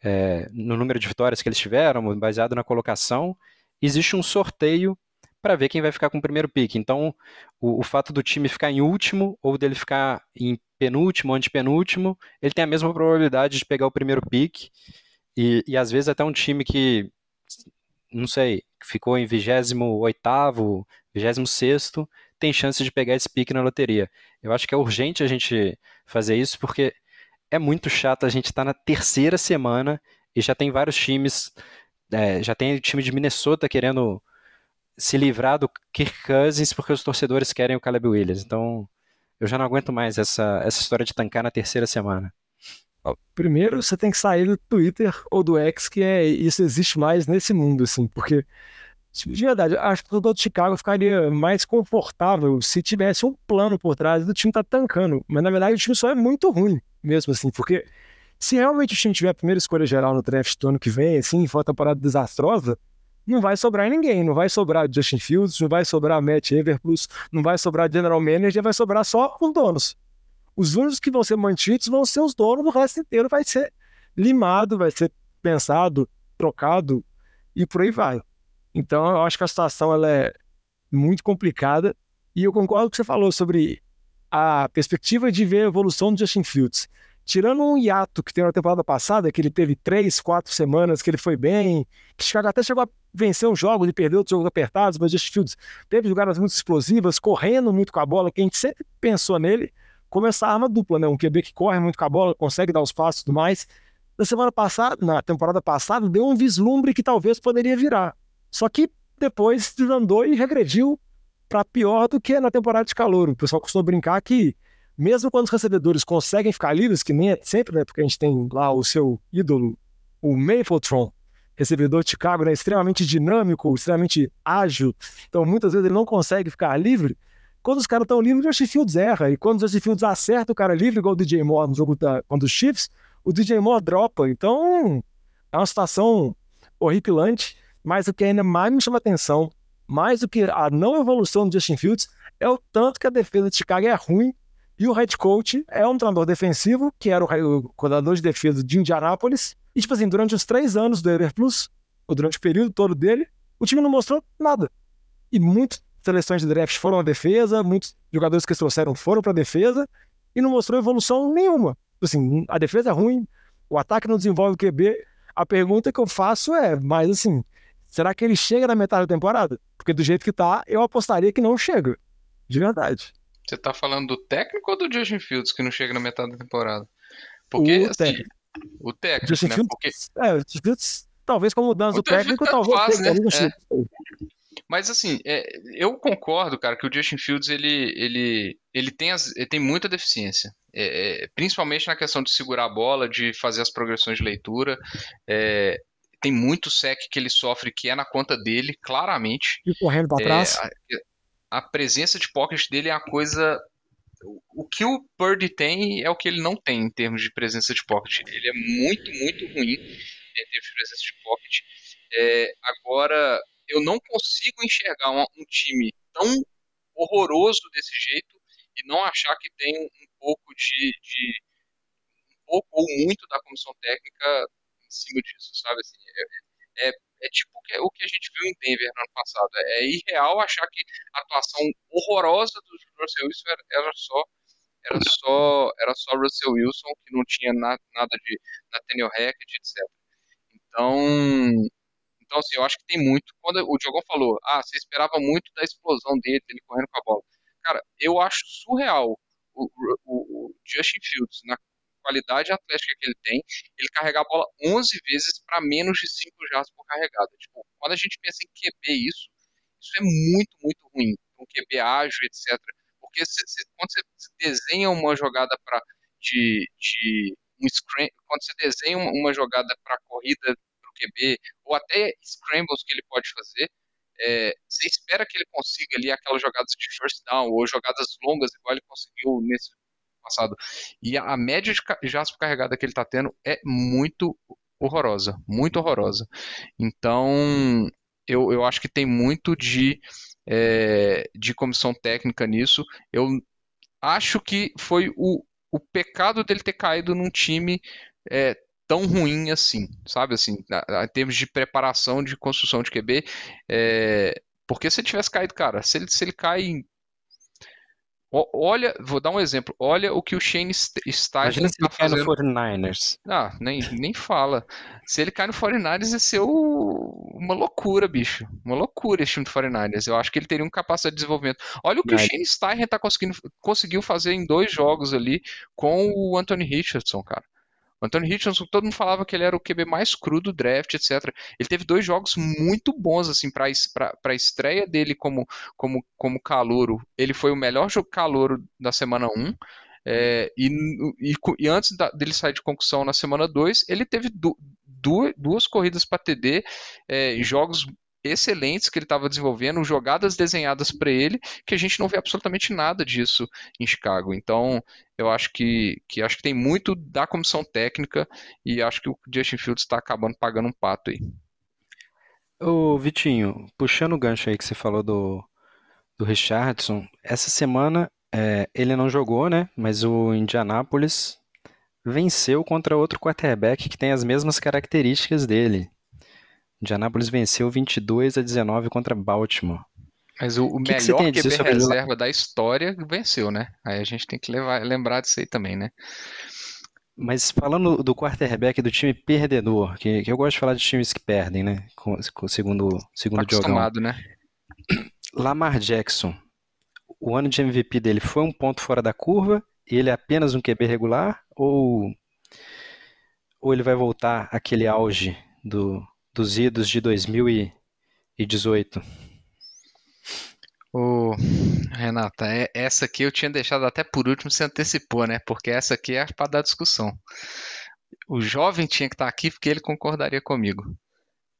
é, no número de vitórias que eles tiveram, baseado na colocação. Existe um sorteio para ver quem vai ficar com o primeiro pick. Então, o, o, fato do time ficar em último ou dele ficar em penúltimo, antepenúltimo, ele tem a mesma probabilidade de pegar o primeiro pick. E, e às vezes até um time que, não sei, ficou em 28º, 26º, tem chance de pegar esse pique na loteria. Eu acho que é urgente a gente fazer isso porque é muito chato a gente estar tá na terceira semana e já tem vários times, é, já tem time de Minnesota querendo se livrar do Kirk Cousins porque os torcedores querem o Caleb Williams. Então, eu já não aguento mais essa, essa história de tancar na terceira semana. Primeiro, você tem que sair do Twitter ou do X, que é isso existe mais nesse mundo, assim, porque de verdade, acho que o torcedor de Chicago ficaria mais confortável se tivesse um plano por trás do time tá tancando. Mas na verdade o time só é muito ruim, mesmo assim, porque se realmente o time tiver a primeira escolha geral no draft do ano que vem, assim, for uma temporada desastrosa, não vai sobrar ninguém. Não vai sobrar Justin Fields, não vai sobrar Matt Everplus, não vai sobrar General Manager, vai sobrar só os donos. Os únicos que vão ser mantidos vão ser os donos, o resto inteiro vai ser limado, vai ser pensado, trocado e por aí vai. Então eu acho que a situação ela é muito complicada e eu concordo com o que você falou sobre a perspectiva de ver a evolução do Justin Fields. Tirando um hiato que tem na temporada passada, que ele teve três, quatro semanas que ele foi bem, que Chicago até chegou a vencer um jogo, ele perdeu os jogos apertados, mas Justin Fields teve jogadas muito explosivas, correndo muito com a bola, que a gente sempre pensou nele como essa arma dupla, né? Um QB que corre muito com a bola, consegue dar os passos e tudo mais. Na semana passada, na temporada passada, deu um vislumbre que talvez poderia virar. Só que depois desandou e regrediu para pior do que na temporada de calor. O pessoal costuma brincar que, mesmo quando os recebedores conseguem ficar livres, que nem é sempre, né? Porque a gente tem lá o seu ídolo, o Mapletron, recebedor de Chicago, né, extremamente dinâmico, extremamente ágil. Então, muitas vezes ele não consegue ficar livre. Quando os caras estão livres, o Justin Fields erra. E quando o Justin Fields acerta o cara livre, igual o DJ Moore no jogo da, contra os Chiefs, o DJ Moore dropa. Então, é uma situação horripilante. Mas o que ainda mais me chama atenção, mais do que a não evolução do Justin Fields, é o tanto que a defesa de Chicago é ruim e o head coach é um treinador defensivo, que era o coordenador de defesa de Indianápolis. E, tipo assim, durante os três anos do Ever Plus, ou durante o período todo dele, o time não mostrou nada. E muitas seleções de draft foram à defesa, muitos jogadores que eles trouxeram foram para a defesa, e não mostrou evolução nenhuma. Tipo assim, a defesa é ruim, o ataque não desenvolve o QB. A pergunta que eu faço é, mas assim, Será que ele chega na metade da temporada? Porque do jeito que tá, eu apostaria que não chega. De verdade. Você tá falando do técnico ou do Justin Fields que não chega na metade da temporada? Porque, o assim, técnico. O técnico, Justin né? Fields, Porque... é, o Justin Fields, talvez com a mudança do técnico, técnico talvez faz, né? É. Mas assim, é, eu concordo, cara, que o Justin Fields ele, ele, ele, tem, as- ele tem muita deficiência. É, é, principalmente na questão de segurar a bola, de fazer as progressões de leitura. É, tem muito sec que ele sofre que é na conta dele, claramente. E correndo pra É, trás. A, a presença de pocket dele é uma coisa. o- que o Purdy tem é o que ele não tem em termos de presença de pocket. Ele é muito, muito ruim em termos de presença de pocket. É, agora, eu não consigo enxergar um time tão horroroso desse jeito e não achar que tem um, um pouco de, de- um pouco ou muito da comissão técnica em cima disso, sabe? Assim, é, é- é tipo o que- a gente viu em Denver no ano passado. É, é irreal achar que a atuação horrorosa do Russell Wilson era, era só era só era só Russell Wilson que não tinha na- nada de Nathaniel Hackett, etc. Então, então, assim, eu acho que tem muito. Quando o Diogão falou, ah, você esperava muito da explosão dele, dele correndo com a bola. Cara, eu acho surreal o, o- o Justin Fields, na qualidade atlética que ele tem, ele carregar a bola 11 vezes para menos de 5 jardas por carregada. Tipo, quando a gente pensa em QB isso, isso é muito, muito ruim. Um QB ágil, etc. Porque cê- cê- quando você desenha uma jogada para de, de um scram, quando você desenha uma, uma jogada para corrida para o QB, ou até scrambles que ele pode fazer, é, você espera que ele consiga ali aquelas jogadas de first down ou jogadas longas, igual ele conseguiu nesse passado. E a, média de por carregada que ele está tendo é muito horrorosa, muito horrorosa. Então, eu, eu acho que tem muito de, é, de comissão técnica nisso. Eu acho que foi o, o pecado dele ter caído num time é, tão ruim assim, sabe? Assim, em termos de preparação de construção de QB. é, porque se ele tivesse caído, cara, se ele, se ele cai em Olha, vou dar um exemplo. Olha o que o Shane Steichen Imagina se ele tá cai no fazendo. 49ers. Ah, nem, nem fala. Se ele cai no 49ers, ia ser o- uma loucura, bicho. Uma loucura esse time do 49ers. Eu acho que ele teria uma capacidade de desenvolvimento. Olha o que o Não, Shane Steichen tá conseguindo, conseguiu fazer em dois jogos ali com o Anthony Richardson, cara. O Anthony Richardson, todo mundo falava que ele era o QB mais cru do draft, etc. Ele teve dois jogos muito bons, assim, para a estreia dele como, como, como calouro. Ele foi o melhor jogo calouro da semana 1. É, e, e, e antes da, dele sair de concussão na semana 2, ele teve du, du, duas corridas para TD, é, jogos excelentes que ele estava desenvolvendo, jogadas desenhadas para ele, que a gente não vê absolutamente nada disso em Chicago. Então, eu acho que, que acho que tem muito da comissão técnica e acho que o Justin Fields está acabando pagando um pato aí. Ô, Vitinho, puxando o gancho aí que você falou do, do Richardson, essa semana é, ele não jogou, né? Mas o Indianapolis venceu contra outro quarterback que tem as mesmas características dele. Indianapolis venceu 22 a 19 contra Baltimore. Mas o, o que que melhor dizer QB reserva da história venceu, né? Aí a gente tem que levar- lembrar disso aí também, né? Mas falando do quarterback do time perdedor, que, que eu gosto de falar de times que perdem, né? Com, com- segundo, Tá segundo Diogão. acostumado, né? Lamar Jackson, o ano de MVP dele foi um ponto fora da curva e ele é apenas um QB regular? Ou, ou ele vai voltar àquele auge do, dos idos de 2018? Ô, Renata, é- essa aqui eu tinha deixado até por último, você antecipou, né? Porque essa aqui é para dar discussão. O jovem tinha que estar aqui porque ele concordaria comigo.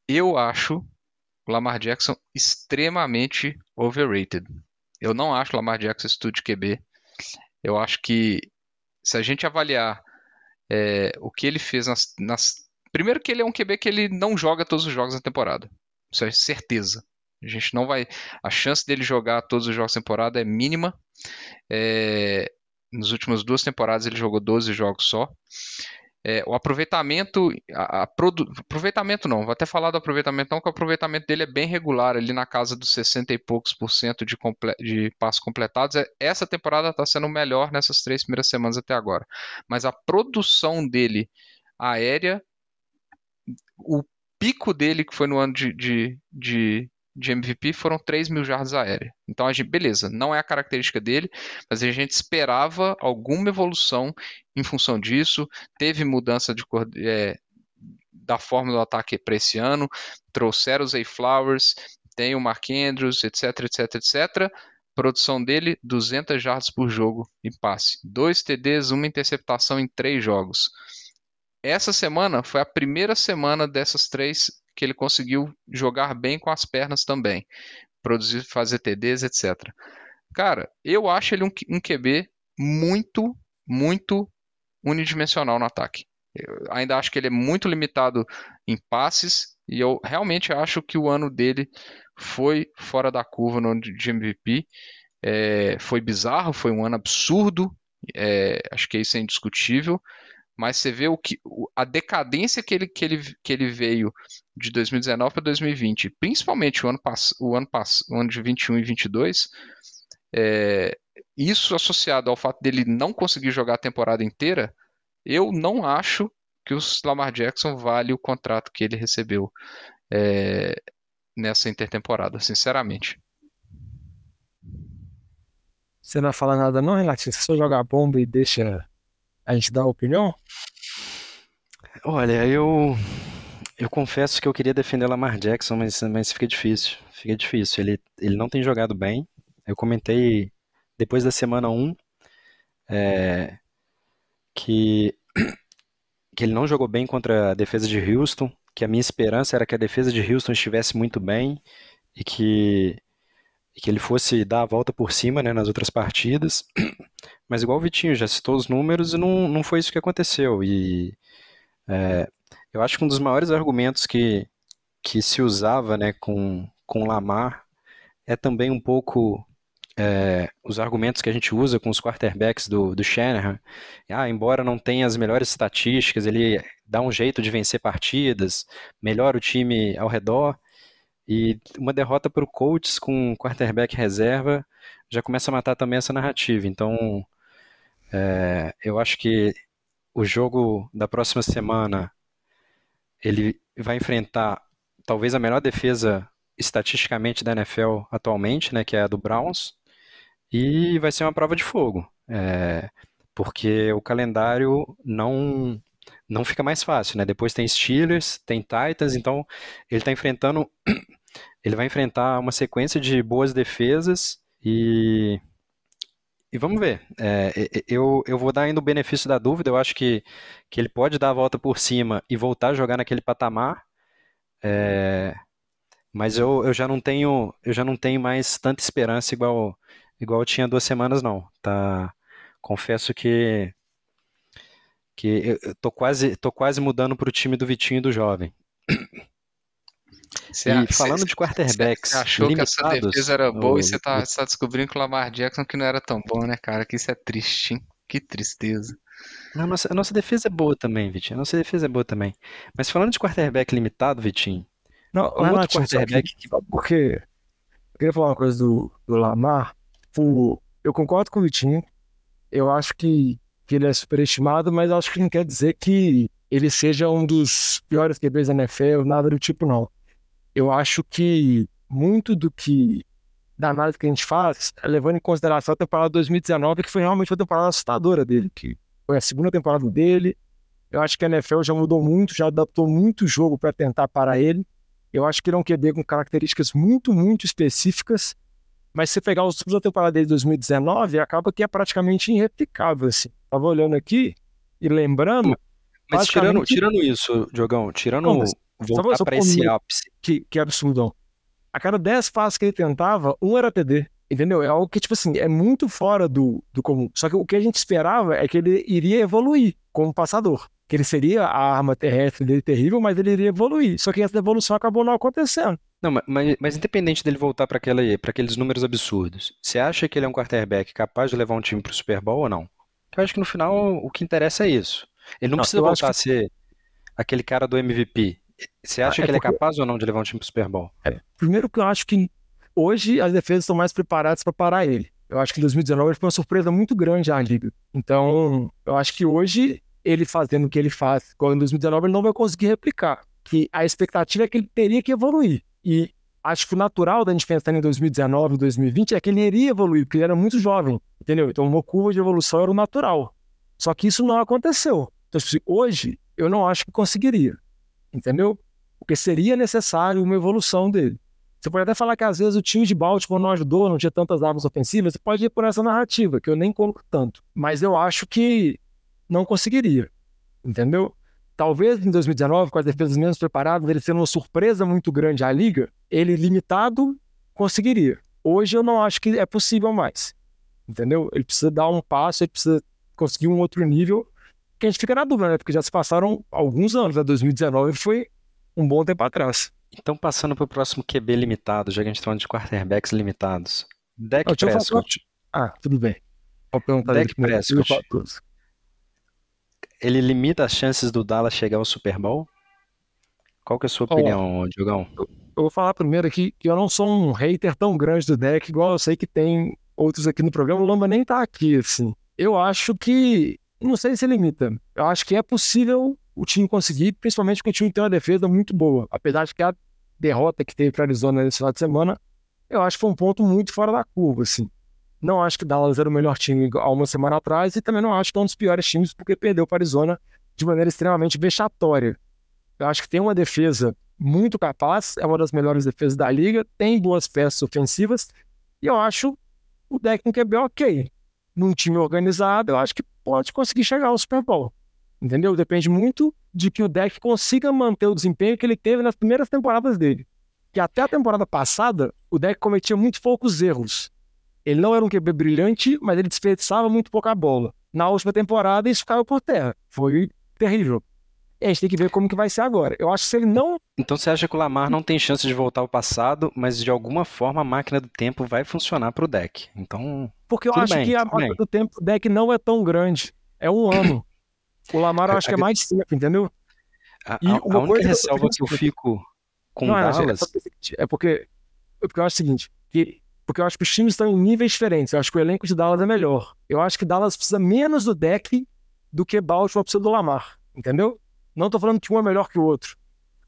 Eu acho o Lamar Jackson extremamente overrated. Eu não acho o Lamar Jackson estudo de QB. Eu acho que se a gente avaliar é, o que ele fez nas, nas- Primeiro que ele é um QB que ele não joga todos os jogos da temporada. Isso é certeza. A gente não vai. A chance dele jogar todos os jogos da temporada é mínima. É, Nas últimas duas temporadas ele jogou 12 jogos só. É, o aproveitamento, a- a produ- aproveitamento não, vou até falar do aproveitamento não, que o aproveitamento dele é bem regular, ali na casa dos 60 e poucos por cento de, comple- de passos completados. É- Essa temporada está sendo melhor nessas três primeiras semanas até agora. Mas a produção dele aérea, o pico dele, que foi no ano de, de, de, de MVP, foram 3 mil jardas aéreas. Então, a gente, beleza, não é a característica dele, mas a gente esperava alguma evolução em função disso. Teve mudança de é, da forma do ataque para esse ano, trouxeram os A-Flowers, tem o Mark Andrews, etc, etc, etc. Produção dele, 200 jardas por jogo em passe. Dois TDs, uma interceptação em três jogos. Essa semana foi a primeira semana dessas três que ele conseguiu jogar bem com as pernas também. Produzir, fazer TDs, etc. Cara, eu acho ele um, um QB muito, muito unidimensional no ataque. Eu ainda acho que ele é muito limitado em passes e eu realmente acho que o ano dele foi fora da curva no de MVP. É, foi bizarro, foi um ano absurdo, é, acho que isso é indiscutível, mas você vê o que, a decadência que ele, que ele, que ele veio de 2019 para 2020, principalmente o ano, o, ano o ano de 21 e 22, é, isso associado ao fato dele não conseguir jogar a temporada inteira, eu não acho que o Lamar Jackson vale o contrato que ele recebeu é, nessa intertemporada, sinceramente. Você não fala nada não, Renatinho? Você só joga a bomba e deixa a gente dar a opinião? Olha, eu eu confesso que eu queria defender o Lamar Jackson, mas, mas fica difícil. Fica difícil. Ele, ele não tem jogado bem. Eu comentei depois da semana 1 é, que, que ele não jogou bem contra a defesa de Houston, que a minha esperança era que a defesa de Houston estivesse muito bem e que, e que ele fosse dar a volta por cima, né, nas outras partidas. Mas igual o Vitinho já citou os números e não, não foi isso que aconteceu. E é, eu acho que um dos maiores argumentos que, que se usava né, com, com Lamar é também um pouco é, os argumentos que a gente usa com os quarterbacks do, do Shanahan. Ah, embora não tenha as melhores estatísticas, ele dá um jeito de vencer partidas, melhora o time ao redor. E uma derrota para o Colts com quarterback reserva já começa a matar também essa narrativa. Então, é, eu acho que o jogo da próxima semana ele vai enfrentar talvez a melhor defesa estatisticamente da NFL atualmente, né, que é a do Browns, e vai ser uma prova de fogo, é, porque o calendário não não fica mais fácil, né? Depois tem Steelers, tem Titans, então ele está enfrentando, ele vai enfrentar uma sequência de boas defesas e e vamos ver. É, eu, eu vou dar ainda o benefício da dúvida. Eu acho que, que ele pode dar a volta por cima e voltar a jogar naquele patamar. É, mas eu, eu já não tenho eu já não tenho mais tanta esperança igual igual eu tinha duas semanas não. Tá? Confesso que que eu tô quase tô quase mudando para o time do Vitinho e do jovem. Cê, e falando de quarterbacks. Você achou que essa defesa era boa e você tá, tá, descobrindo que o Lamar Jackson que não era tão bom, né, cara? Que isso é triste, hein? Que tristeza. a, nossa, a nossa defesa é boa também, Vitinho. A nossa defesa é boa também. Mas falando de quarterback limitado, Vitinho. Não, um Renato, outro quarterback. Que, porque. Eu queria falar uma coisa do, do Lamar. O, eu concordo com o Vitinho. Eu acho que, que ele é superestimado, mas acho que não quer dizer que ele seja um dos piores QBs da NFL, nada do tipo, não eu acho que muito do que da análise que a gente faz é levando em consideração a temporada 2019, que foi realmente uma temporada assustadora dele, que foi a segunda temporada dele. Eu acho que a NFL já mudou muito, já adaptou muito o jogo para tentar parar ele. Eu acho que ele é um QB com características muito, muito específicas, mas se você pegar os números da temporada dele de 2019, acaba que é praticamente irreplicável, assim. Tava olhando aqui e lembrando... Mas tirando, tirando isso, Diogão, tirando... Não, mas voltar para esse ápice. Que, que absurdão. A cada 10 passos que ele tentava, um era TD. Entendeu? É algo que, tipo assim, é muito fora do, do comum. Só que o que a gente esperava é que ele iria evoluir como passador. Que ele seria a arma terrestre dele terrível, mas ele iria evoluir. Só que essa evolução acabou não acontecendo. Não, mas, mas independente dele voltar para aqueles números absurdos, você acha que ele é um quarterback capaz de levar um time para o Super Bowl ou não? Eu acho que no final o que interessa é isso. Ele não, não precisa voltar que... a ser aquele cara do MVP. Você acha é que ele é capaz ou não de levar um time pro Super Bowl? É, primeiro que eu acho que hoje as defesas estão mais preparadas para parar ele. Eu acho que em 2019 foi uma surpresa muito grande à liga. Então, eu acho que hoje ele fazendo o que ele faz, igual em 2019, ele não vai conseguir replicar. Que a expectativa é que ele teria que evoluir. E acho que o natural da gente pensar em 2019, 2020 é que ele iria evoluir, porque ele era muito jovem, entendeu? Então, uma curva de evolução era o natural. Só que isso não aconteceu. Então, tipo assim, hoje, eu não acho que conseguiria entendeu? Porque seria necessário uma evolução dele. Você pode até falar que às vezes o time de Baltimore não ajudou, não tinha tantas armas ofensivas, você pode ir por essa narrativa, que eu nem coloco tanto. Mas eu acho que não conseguiria, entendeu? Talvez em 2019, com as defesas menos preparadas, ele sendo uma surpresa muito grande à liga, ele limitado conseguiria. Hoje eu não acho que é possível mais, entendeu? Ele precisa dar um passo, ele precisa conseguir um outro nível que a gente fica na dúvida, né? Porque já se passaram alguns anos, né? 2019 foi um bom tempo atrás. Então, passando para o próximo QB limitado, já que a gente está falando de quarterbacks limitados. Dak Prescott. Ah, tudo bem. Vou perguntar Dak Prescott. Ele limita as chances do Dallas chegar ao Super Bowl? Qual que é a sua opinião, oh, Diogão? Eu, eu vou falar primeiro aqui que eu não sou um hater tão grande do deck, igual eu sei que tem outros aqui no programa. O Lamba nem tá aqui, assim. Eu acho que não sei se limita. Eu acho que é possível o time conseguir, principalmente porque o time tem uma defesa muito boa. Apesar de que a derrota que teve para Arizona nesse final de semana, eu acho que foi um ponto muito fora da curva, assim. Não acho que Dallas era o melhor time há uma semana atrás e também não acho que é um dos piores times porque perdeu para Arizona de maneira extremamente vexatória. Eu acho que tem uma defesa muito capaz, é uma das melhores defesas da liga, tem boas peças ofensivas e eu acho o deck com QB ok. Num time organizado, eu acho que pode conseguir chegar ao Super Bowl. Entendeu? Depende muito de que o deck consiga manter o desempenho que ele teve nas primeiras temporadas dele. Que até a temporada passada, o deck cometia muito poucos erros. Ele não era um QB brilhante, mas ele desperdiçava muito pouca bola. Na última temporada, isso caiu por terra. Foi terrível. E a gente tem que ver como que vai ser agora. Eu acho que se ele não. Então você acha que o Lamar não tem chance de voltar ao passado, mas de alguma forma a máquina do tempo vai funcionar para o deck. Então. Porque eu acho bem, que a máquina bem. do tempo do deck não é tão grande. É um ano. O Lamar eu acho que é mais tempo, entendeu? A, a, a única ressalva que eu fico. com Não, é, Dallas. é, porque- é porque, é porque eu acho o seguinte, que, porque eu acho que os times estão em níveis diferentes. Eu acho que o elenco de Dallas é melhor. Eu acho que Dallas precisa menos do deck do que Baltimore precisa do Lamar, entendeu? Não tô falando que um é melhor que o outro.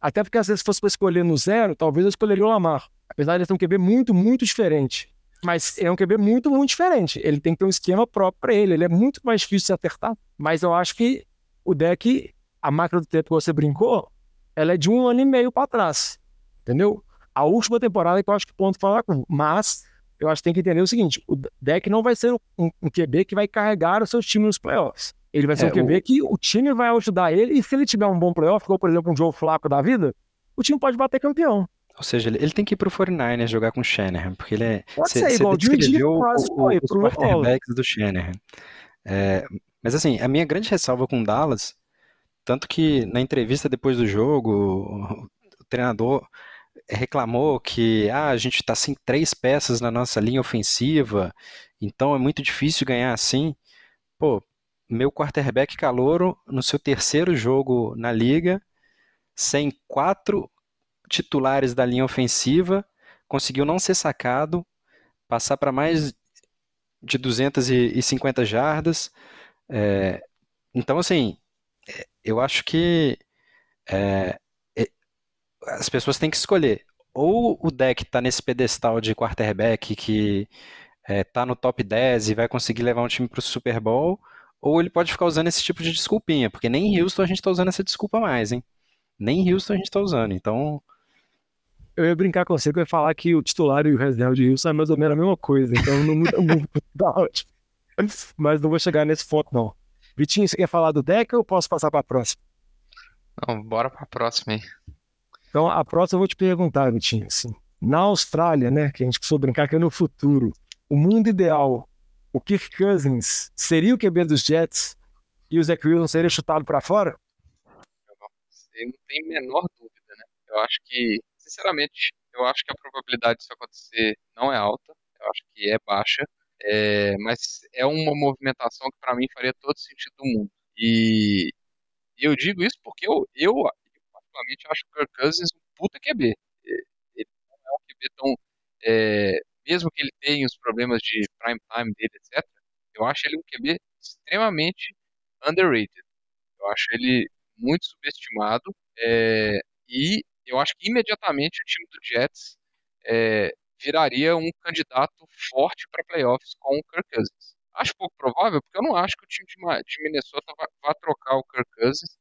Até porque às vezes se fosse para escolher no zero, talvez eu escolheria o Lamar. Apesar de ele ter um QB muito, muito diferente. Mas é um QB muito, muito diferente. Ele tem que ter um esquema próprio para ele. Ele é muito mais difícil de acertar. Mas eu acho que o deck, a máquina do tempo que você brincou, ela é de um ano e meio para trás. Entendeu? A última temporada que eu acho que ponto fala com. Mas eu acho que tem que entender o seguinte: o deck não vai ser um QB que vai carregar o seu time nos playoffs. Ele vai ser É, um QB que o time vai ajudar ele, e se ele tiver um bom playoff, como por exemplo um Joe Flaco da vida, o time pode bater campeão. Ou seja, ele, ele tem que ir pro 49ers jogar com o Shanahan, porque ele é. Pode Cê- ser, cê igual o G descreveu quase o- o- os pro quarterbacks do Shanahan. É, mas assim, a minha grande ressalva com Dallas, tanto que na entrevista depois do jogo, o, o treinador reclamou que ah, a gente está sem três peças na nossa linha ofensiva, então é muito difícil ganhar assim. Pô, meu quarterback calouro no seu terceiro jogo na liga, sem quatro titulares da linha ofensiva, conseguiu não ser sacado, passar para mais de 250 jardas. É, então, assim, é, eu acho que é, é, as pessoas têm que escolher. Ou o deck está nesse pedestal de quarterback que está no top 10 e vai conseguir levar um time para o Super Bowl, ou ele pode ficar usando esse tipo de desculpinha, porque nem em Houston a gente está usando essa desculpa mais, hein? Nem em Houston a gente está usando. Então, Eu ia brincar com você que eu ia falar que o titular e o reserva de Wilson é mais ou menos a mesma coisa, então não muda muito. Tá ótimo. Mas não vou chegar nesse ponto, não. Vitinho, você quer falar do deck ou eu posso passar para a próxima? Não, bora pra próxima aí. Então, a próxima eu vou te perguntar, Vitinho. Assim, na Austrália, né, que a gente precisou brincar que é no futuro, o mundo ideal, o Kirk Cousins seria o QB dos Jets e o Zach Wilson seria chutado para fora? Eu não tenho a menor dúvida, né? Eu acho que, sinceramente, eu acho que a probabilidade disso acontecer não é alta. Eu acho que é baixa. É, mas é uma movimentação que para mim faria todo sentido do mundo. E eu digo isso porque eu, eu, particularmente, acho o Kirk Cousins um puta QB. Ele não é um QB tão. é, mesmo que ele tenha os problemas de prime time dele, etc., eu acho ele um QB extremamente underrated. Eu acho ele muito subestimado. é, e eu acho que imediatamente o time do Jets é, viraria um candidato forte para playoffs com o Kirk Cousins. Acho pouco provável, porque eu não acho que o time de, de Minnesota vá, vá trocar o Kirk Cousins,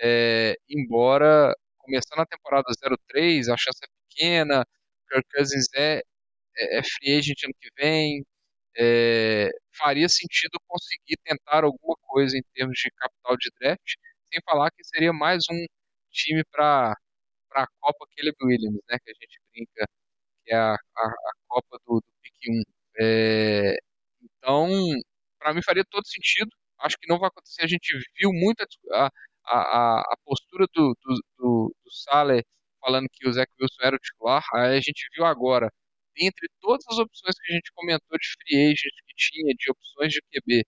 é, embora começando a temporada 0-3, a chance é pequena, Kirk Cousins é, é, é free agent ano que vem, é, faria sentido conseguir tentar alguma coisa em termos de capital de draft, sem falar que seria mais um time para a Copa Caleb Williams, né, que a gente brinca que é a, a, a Copa do, do Pique 1. É, então, para mim faria todo sentido. Acho que não vai acontecer. A gente viu muito a, a, a, postura do, do, do, do falando que o Zach Wilson era o titular. Aí a gente viu agora, dentre todas as opções que a gente comentou de free agent que tinha, de opções de QB,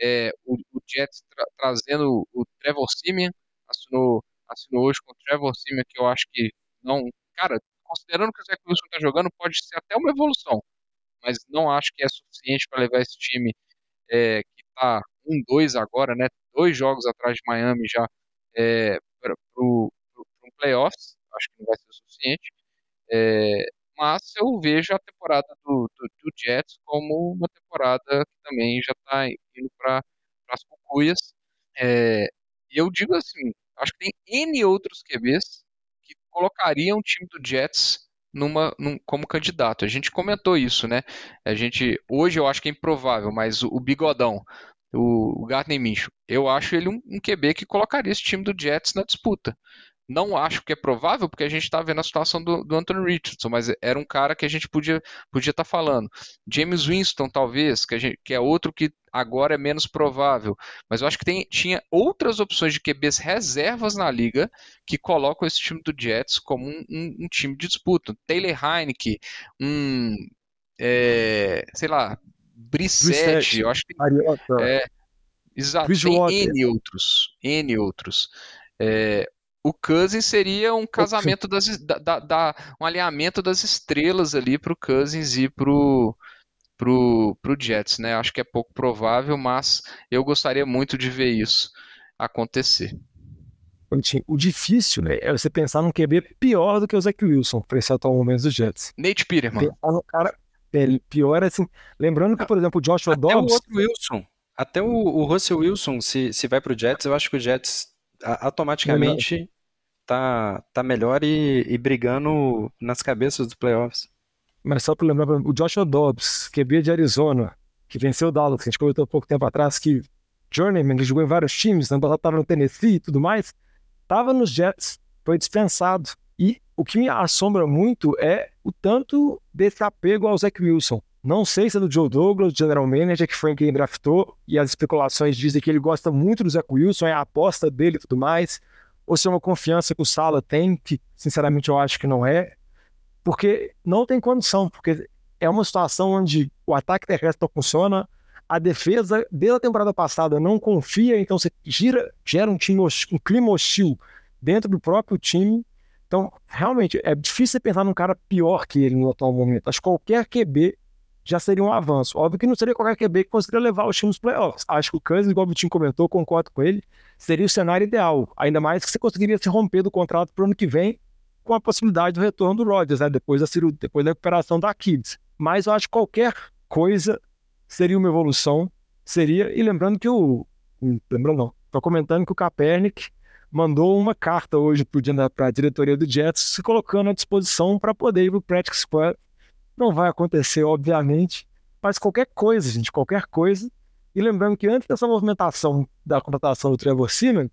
é, o, o Jets tra trazendo o Trevor Simeon, assinou, assinou hoje com o Trevor Simeon, que eu acho que não. Cara, considerando que o Zach Wilson está jogando, pode ser até uma evolução, mas não acho que é suficiente para levar esse time é, que está 1-2 agora, né? Dois jogos atrás de Miami já é, para um playoffs. Acho que não vai ser suficiente. É, mas eu vejo a temporada do, do, do, Jets como uma temporada que também já está indo para as cucuias. É, eu digo assim, acho que tem N outros QBs que colocariam o time do Jets numa, num, como candidato. A gente comentou isso, né? A gente hoje eu acho que é improvável, mas o, o Bigodão, o, o Gardner eu acho ele um, um QB que colocaria esse time do Jets na disputa. Não acho que é provável, porque a gente está vendo a situação do, do, Anthony Richardson, mas era um cara que a gente podia podia estar tá falando. James Winston, talvez, que, gente, que, é outro que agora é menos provável. Mas eu acho que tem, tinha outras opções de QBs reservas na liga que colocam esse time do Jets como um, um, um time de disputa. Taylor Heineke, um. É, sei lá, Brissette, eu acho que. É, exato, tem N outros. N outros. É, o Cousins seria um casamento das da, da, da, um alinhamento das estrelas ali para o Cousins e pro pro, pro Jets, né? Acho que é pouco provável, mas eu gostaria muito de ver isso acontecer. O difícil, né, é você pensar num QB pior do que o Zach Wilson para esse atual momento dos Jets. Nate Peterman. cara, é, pior assim, lembrando que, por exemplo, o Joshua Até Dobbs... o outro Wilson. Até o, o Russell Wilson, se, se vai pro Jets, eu acho que o Jets automaticamente tá, tá melhor e, e brigando nas cabeças dos playoffs. Mas só para lembrar, o Joshua Dobbs, QB de Arizona, que venceu o Dallas, que a gente comentou há pouco tempo atrás, que Journeyman, que jogou em vários times, né, estava no Tennessee e tudo mais, estava nos Jets, foi dispensado. E o que me assombra muito é o tanto desse apego ao Zach Wilson. Não sei se é do Joe Douglas, general manager, que foi quem draftou, e as especulações dizem que ele gosta muito do Zach Wilson, é a aposta dele e tudo mais, ou se é uma confiança que o Sala tem, que sinceramente eu acho que não é, porque não tem condição, porque é uma situação onde o ataque terrestre não funciona, a defesa desde a temporada passada não confia, então você gira, gera um, time, um clima hostil dentro do próprio time. Então, realmente, é difícil pensar num cara pior que ele no atual momento. Acho que qualquer QB já seria um avanço. Óbvio que não seria qualquer QB que conseguiria levar o time nos playoffs. Acho que o Kansas, igual o Vitinho comentou, concordo com ele, seria o cenário ideal. Ainda mais que você conseguiria se romper do contrato para o ano que vem com a possibilidade do retorno do Rodgers, né? Depois da depois da recuperação da Kids. Mas eu acho que qualquer coisa seria uma evolução. Seria, e lembrando que o. Lembrando não, estou comentando que o Kaepernick mandou uma carta hoje para a diretoria do Jets, se colocando à disposição para poder ir para o Practice Squad. Não vai acontecer, obviamente, mas qualquer coisa, gente, qualquer coisa. E lembrando que antes dessa movimentação da contratação do Trevor Simeon,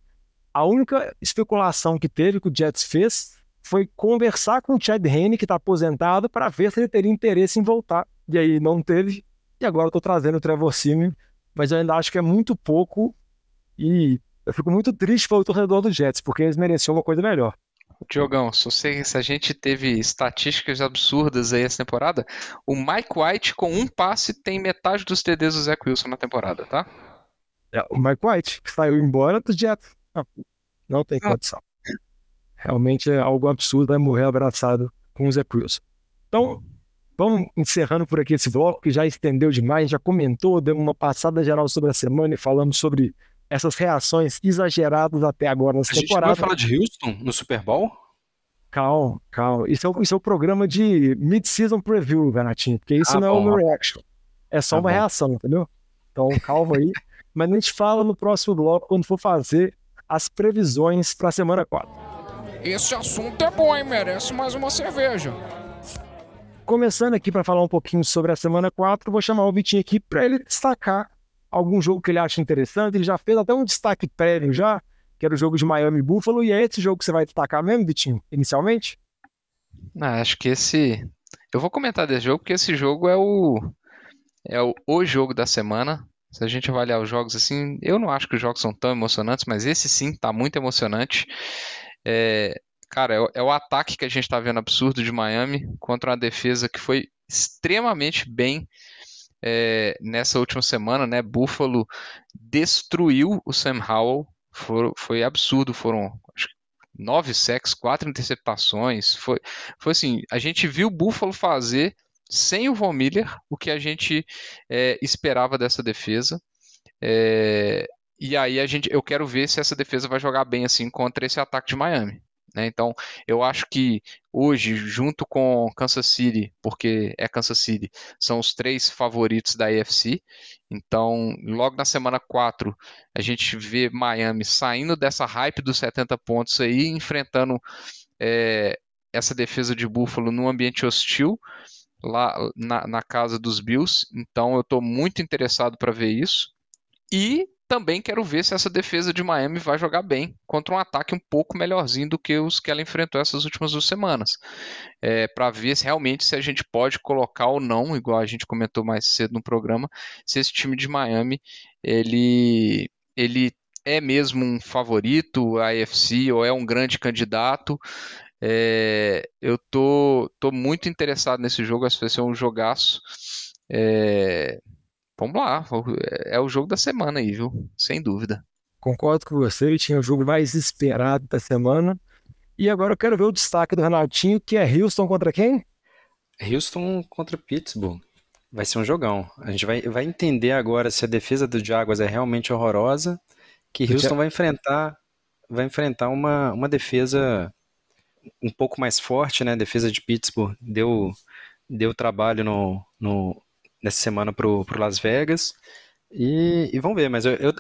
a única especulação que teve, que o Jets fez, foi conversar com o Chad Henne, que está aposentado, para ver se ele teria interesse em voltar. E aí não teve. E agora estou trazendo o Trevor Simeon, mas eu ainda acho que é muito pouco. E eu fico muito triste pelo torcedor do Jets, porque eles mereciam uma coisa melhor. Diogão, se, a gente teve estatísticas absurdas aí essa temporada, o Mike White com um passe tem metade dos TDs do Zach Wilson na temporada, tá? É, o Mike White saiu embora do Jets. Não, não tem condição realmente é algo absurdo, vai morrer abraçado com o Zé Wilson. Então, vamos encerrando por aqui esse bloco, que já estendeu demais, já comentou, deu uma passada geral sobre a semana e falamos sobre essas reações exageradas até agora nessa a temporada. A gente vai falar de Houston no Super Bowl? Calma, calma. Isso é, o, isso é o programa de mid-season preview, Renatinho, porque isso ah, não bom. é uma reaction. É só tá uma bom. reação, entendeu? Então, calma aí. Mas a gente fala no próximo bloco, quando for fazer as previsões para a semana 4. Esse assunto é bom, hein? Merece mais uma cerveja. Começando aqui para falar um pouquinho sobre a semana 4, vou chamar o Vitinho aqui para ele destacar algum jogo que ele acha interessante. Ele já fez até um destaque prévio já, que era o jogo de Miami Buffalo, e é esse jogo que você vai destacar mesmo, Vitinho, inicialmente? Ah, acho que esse. Eu vou comentar desse jogo, porque esse jogo é o. É o, o jogo da semana. Se a gente avaliar os jogos assim, eu não acho que os jogos são tão emocionantes, mas esse sim tá muito emocionante. É, cara, é, é, o ataque que a gente está vendo absurdo de Miami contra uma defesa que foi extremamente bem é, nessa última semana, né? Buffalo destruiu o Sam Howell, foi, foi absurdo, foram acho, nove sacks, quatro interceptações, foi, foi assim, a gente viu o Buffalo fazer sem o Von Miller o que a gente é, esperava dessa defesa. É, e aí a gente, eu quero ver se essa defesa vai jogar bem assim contra esse ataque de Miami. Né? Então, eu acho que hoje, junto com Kansas City, porque é Kansas City, são os três favoritos da AFC. Então, logo na semana 4, a gente vê Miami saindo dessa hype dos 70 pontos aí, enfrentando é, essa defesa de Buffalo num ambiente hostil lá na, na casa dos Bills. Então, eu estou muito interessado para ver isso. E também quero ver se essa defesa de Miami vai jogar bem contra um ataque um pouco melhorzinho do que os que ela enfrentou essas últimas duas semanas. É, para ver se realmente se a gente pode colocar ou não, igual a gente comentou mais cedo no programa, se esse time de Miami ele, ele é mesmo um favorito a AFC ou é um grande candidato. É, eu tô, tô muito interessado nesse jogo, acho que vai ser um jogaço. É, Vamos lá, é o jogo da semana aí, viu? Sem dúvida. concordo com você, ele tinha o jogo mais esperado da semana. E agora eu quero ver o destaque do Renatinho, que é Houston contra quem? Houston contra Pittsburgh. Vai ser um jogão. A gente vai, vai entender agora se a defesa do Jaguars é realmente horrorosa, que Houston vai enfrentar vai enfrentar uma, uma defesa um pouco mais forte, né? A defesa de Pittsburgh deu, deu trabalho no, no, nessa semana pro, pro Las Vegas. E, e vamos ver, mas eu, eu,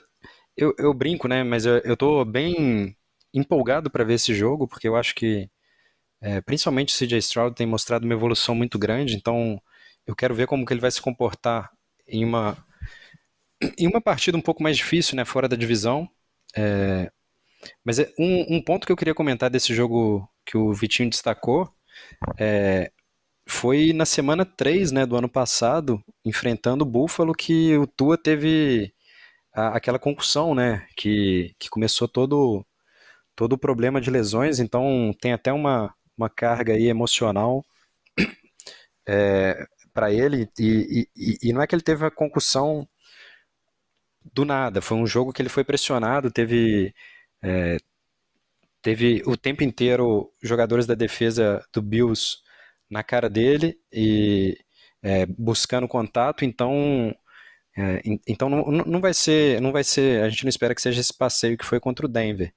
eu, eu brinco, né? Mas eu, eu tô bem empolgado para ver esse jogo, porque eu acho que é, principalmente o CJ Stroud tem mostrado uma evolução muito grande, então eu quero ver como que ele vai se comportar em uma em uma partida um pouco mais difícil, né, fora da divisão. É, mas é um, um, ponto que eu queria comentar desse jogo que o Vitinho destacou é, foi na semana 3 né, do ano passado, enfrentando o Buffalo, que o Tua teve a, aquela concussão, né, que, que começou todo, todo o problema de lesões, então tem até uma, uma carga aí emocional é, para ele, e, e, e não é que ele teve a concussão do nada, foi um jogo que ele foi pressionado, teve é, teve o tempo inteiro jogadores da defesa do Bills na cara dele e é, buscando contato, então é, então não, não vai ser não vai ser a gente não espera que seja esse passeio que foi contra o Denver.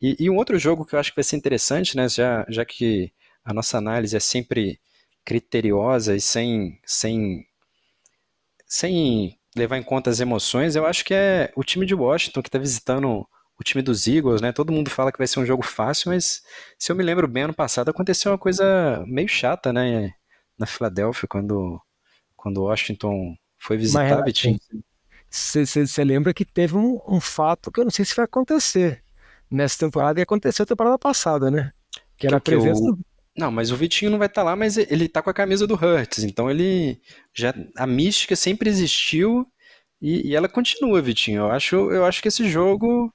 E, e um outro jogo que eu acho que vai ser interessante, né, já, já que a nossa análise é sempre criteriosa e sem sem sem levar em conta as emoções, eu acho que é o time de Washington que está visitando o time dos Eagles, né? Todo mundo fala que vai ser um jogo fácil, mas se eu me lembro bem, ano passado aconteceu uma coisa meio chata, né? Na Filadélfia, quando, quando Washington foi visitar Vitinho. Você lembra que teve um, um, fato que eu não sei se vai acontecer nessa temporada e aconteceu na temporada passada, né? Que era a presença do... Não, mas o Vitinho não vai estar tá lá, mas ele tá com a camisa do Hurts, então ele já a mística sempre existiu e, e ela continua, Vitinho. Eu acho, eu acho que esse jogo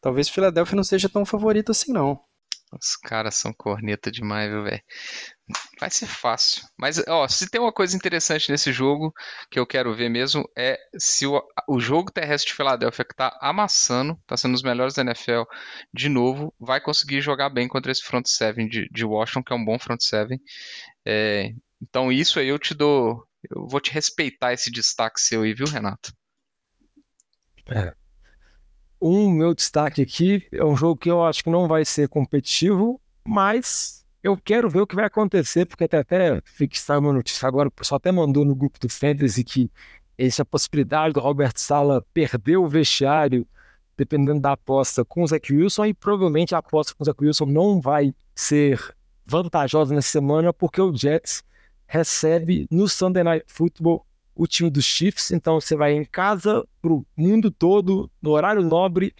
talvez Filadélfia não seja tão favorito assim, não. Os caras são corneta demais, viu, velho? Vai ser fácil. Mas, ó, se tem uma coisa interessante nesse jogo que eu quero ver mesmo é se o, o jogo terrestre de Filadélfia, que tá amassando, tá sendo um dos melhores da NFL de novo, vai conseguir jogar bem contra esse front seven de, de Washington, que é um bom front seven. É, então, isso aí eu te dou. Eu vou te respeitar esse destaque seu aí, viu, Renato? É, um meu destaque aqui é um jogo que eu acho que não vai ser competitivo, mas eu quero ver o que vai acontecer, porque até, até fixar uma notícia agora, o pessoal até mandou no grupo do Fantasy que essa possibilidade do Robert Sala perder o vestiário, dependendo da aposta com o Zach Wilson, e provavelmente a aposta com o Zach Wilson não vai ser vantajosa nessa semana, porque o Jets recebe no Sunday Night Football o time dos Chiefs. Então você vai em casa para o mundo todo, no horário nobre,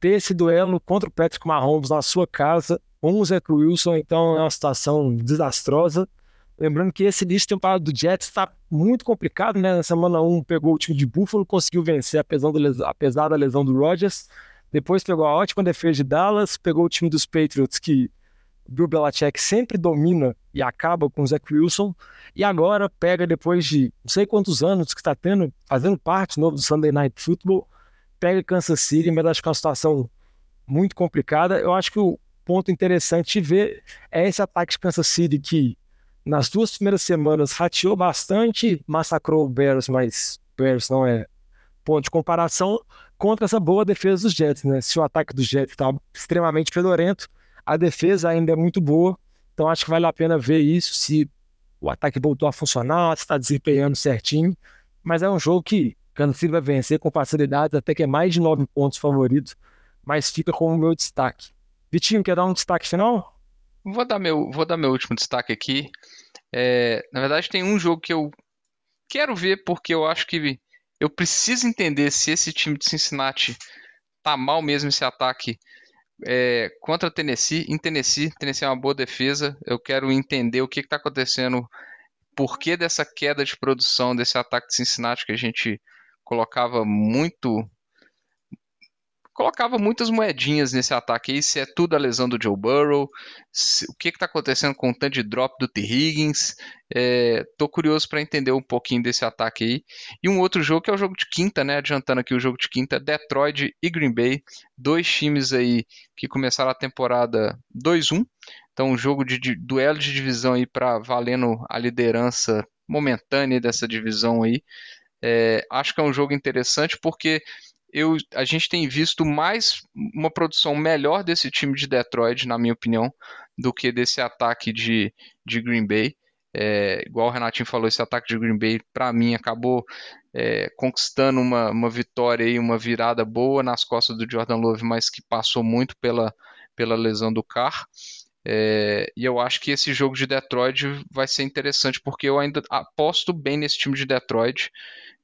ter esse duelo contra o Patrick Mahomes na sua casa, com o Zach Wilson. Então é uma situação desastrosa. Lembrando que esse início de temporada do Jets está muito complicado, né? Na semana 1 pegou o time de Buffalo, conseguiu vencer apesar, do, apesar da lesão do Rodgers. Depois pegou a ótima defesa de Dallas, pegou o time dos Patriots, que Bill Belichick sempre domina e acaba com o Zach Wilson, e agora pega depois de não sei quantos anos que está tendo, fazendo parte novo do Sunday Night Football, pega Kansas City, mas acho que é uma situação muito complicada. Eu acho que o ponto interessante de ver é esse ataque de Kansas City que nas duas primeiras semanas rateou bastante, massacrou o Bears, mas Bears não é ponto de comparação contra essa boa defesa dos Jets, né? Se o ataque dos Jets está extremamente fedorento, a defesa ainda é muito boa, então acho que vale a pena ver isso, se o ataque voltou a funcionar, se está desempenhando certinho. Mas é um jogo que Kansas City vai vencer com facilidade, até que é mais de nove pontos favoritos, mas fica como meu destaque. Vitinho, quer dar um destaque final? Vou dar meu, vou dar meu último destaque aqui. É, na verdade, tem um jogo que eu quero ver porque eu acho que eu preciso entender se esse time de Cincinnati tá mal mesmo esse ataque é, contra Tennessee, em Tennessee, Tennessee é uma boa defesa. Eu quero entender o que está acontecendo, por que dessa queda de produção desse ataque de Cincinnati que a gente colocava muito colocava muitas moedinhas nesse ataque aí, se é tudo a lesão do Joe Burrow, se, o que está acontecendo com o tanto de drop do T. Higgins. É, tô curioso para entender um pouquinho desse ataque aí. E um outro jogo que é o jogo de quinta, né? Adiantando aqui o jogo de quinta, Detroit e Green Bay, dois times aí que começaram a temporada 2-1. Então, um jogo de, de duelo de divisão aí para valendo a liderança momentânea dessa divisão aí. É, acho que é um jogo interessante porque eu, a gente tem visto mais uma produção melhor desse time de Detroit, na minha opinião, do que desse ataque de, de Green Bay. É, igual o Renatinho falou, esse ataque de Green Bay, para mim, acabou é, conquistando uma, uma vitória e uma virada boa nas costas do Jordan Love, mas que passou muito pela, pela lesão do Carr. É, e eu acho que esse jogo de Detroit vai ser interessante, porque eu ainda aposto bem nesse time de Detroit.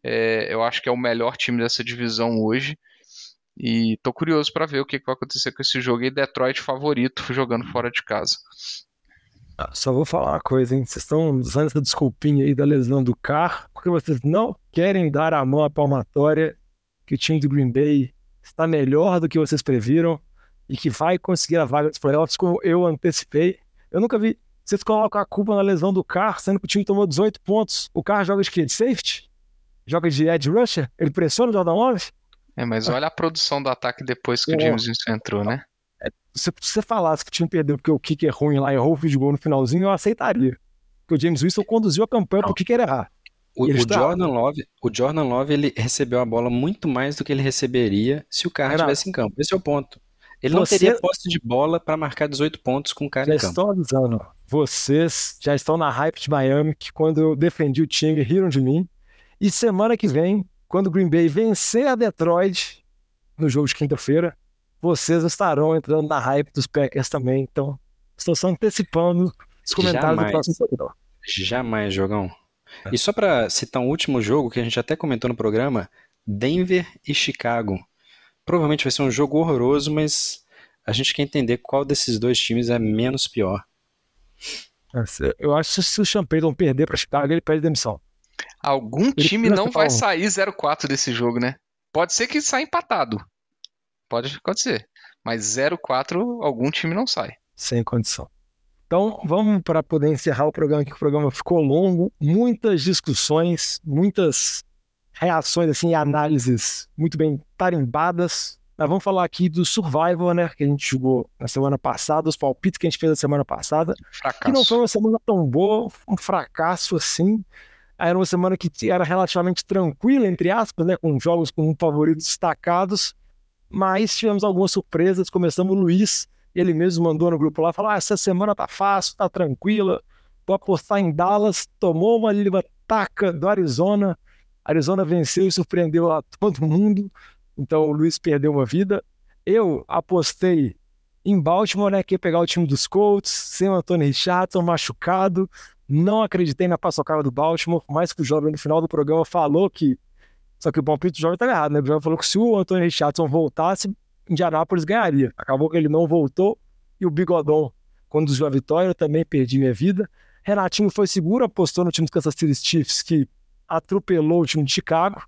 É, eu acho que é o melhor time dessa divisão hoje. E tô curioso para ver o que, que vai acontecer com esse jogo. E Detroit favorito jogando fora de casa. Ah, só vou falar uma coisa, hein? Vocês estão usando essa desculpinha aí da lesão do carro, porque vocês não querem dar a mão à palmatória que o time do Green Bay está melhor do que vocês previram e que vai conseguir a vaga dos playoffs, como eu antecipei. Eu nunca vi. Vocês colocam a culpa na lesão do carro, sendo que o time tomou 18 pontos. O carro joga de quê? De safety? Joga de edge rusher? Ele pressiona o Jordan Love? É, mas olha a produção do ataque depois que é. o James Winston entrou, né? É, se você falasse que o time perdeu porque o kicker é ruim lá, errou o field goal no finalzinho, eu aceitaria. Porque o James Winston conduziu a campanha pro kicker errar. O, o Jordan Love, o Jordan Love, ele recebeu a bola muito mais do que ele receberia se o cara estivesse em campo. Esse é o ponto. Ele não teria posse de bola para marcar 18 pontos com o cara já em campo. estou avisando. Vocês já estão na hype de Miami, que quando eu defendi o time, riram de mim. E semana que vem, quando o Green Bay vencer a Detroit no jogo de quinta-feira, vocês estarão entrando na hype dos Packers também. Então, estou só antecipando os comentários Jamais. do próximo programa. Jamais, jogão. E só para citar um último jogo que a gente até comentou no programa, Denver e Chicago. Provavelmente vai ser um jogo horroroso, mas a gente quer entender qual desses dois times é menos pior. Eu acho que se o Champeyton perder para Chicago, ele pede demissão. Algum Ele time não vai sair 0-4 desse jogo, né? Pode ser que saia empatado. Pode acontecer. Mas 0-4, algum time não sai. sem condição. Então, vamos para poder encerrar o programa, que o programa ficou longo, muitas discussões, muitas reações assim, e análises muito bem tarimbadas. Mas vamos falar aqui do Survivor, né, que a gente jogou na semana passada, os palpites que a gente fez na semana passada, Fracasso. que não foi uma semana tão boa, um fracasso assim. Era uma semana que era relativamente tranquila, entre aspas, né, com jogos com favoritos destacados, mas tivemos algumas surpresas. Começamos o Luiz, ele mesmo mandou no grupo lá, falou: ah, essa semana tá fácil, tá tranquila, vou apostar em Dallas, tomou uma taca do Arizona, Arizona venceu e surpreendeu a todo mundo, então o Luiz perdeu uma vida. Eu apostei em Baltimore, né, que ia pegar o time dos Colts, sem o Anthony Richardson machucado, não acreditei na paçocada do Baltimore, mais que o jovem no final do programa falou que. Só que o palpite do jovem estava errado, né? O jovem falou que se o Anthony Richardson voltasse, Indianápolis ganharia. Acabou que ele não voltou e o Bigodon conduziu a vitória, eu também perdi minha vida. Renatinho foi seguro, apostou no time dos Kansas City Chiefs, que atropelou o time de Chicago.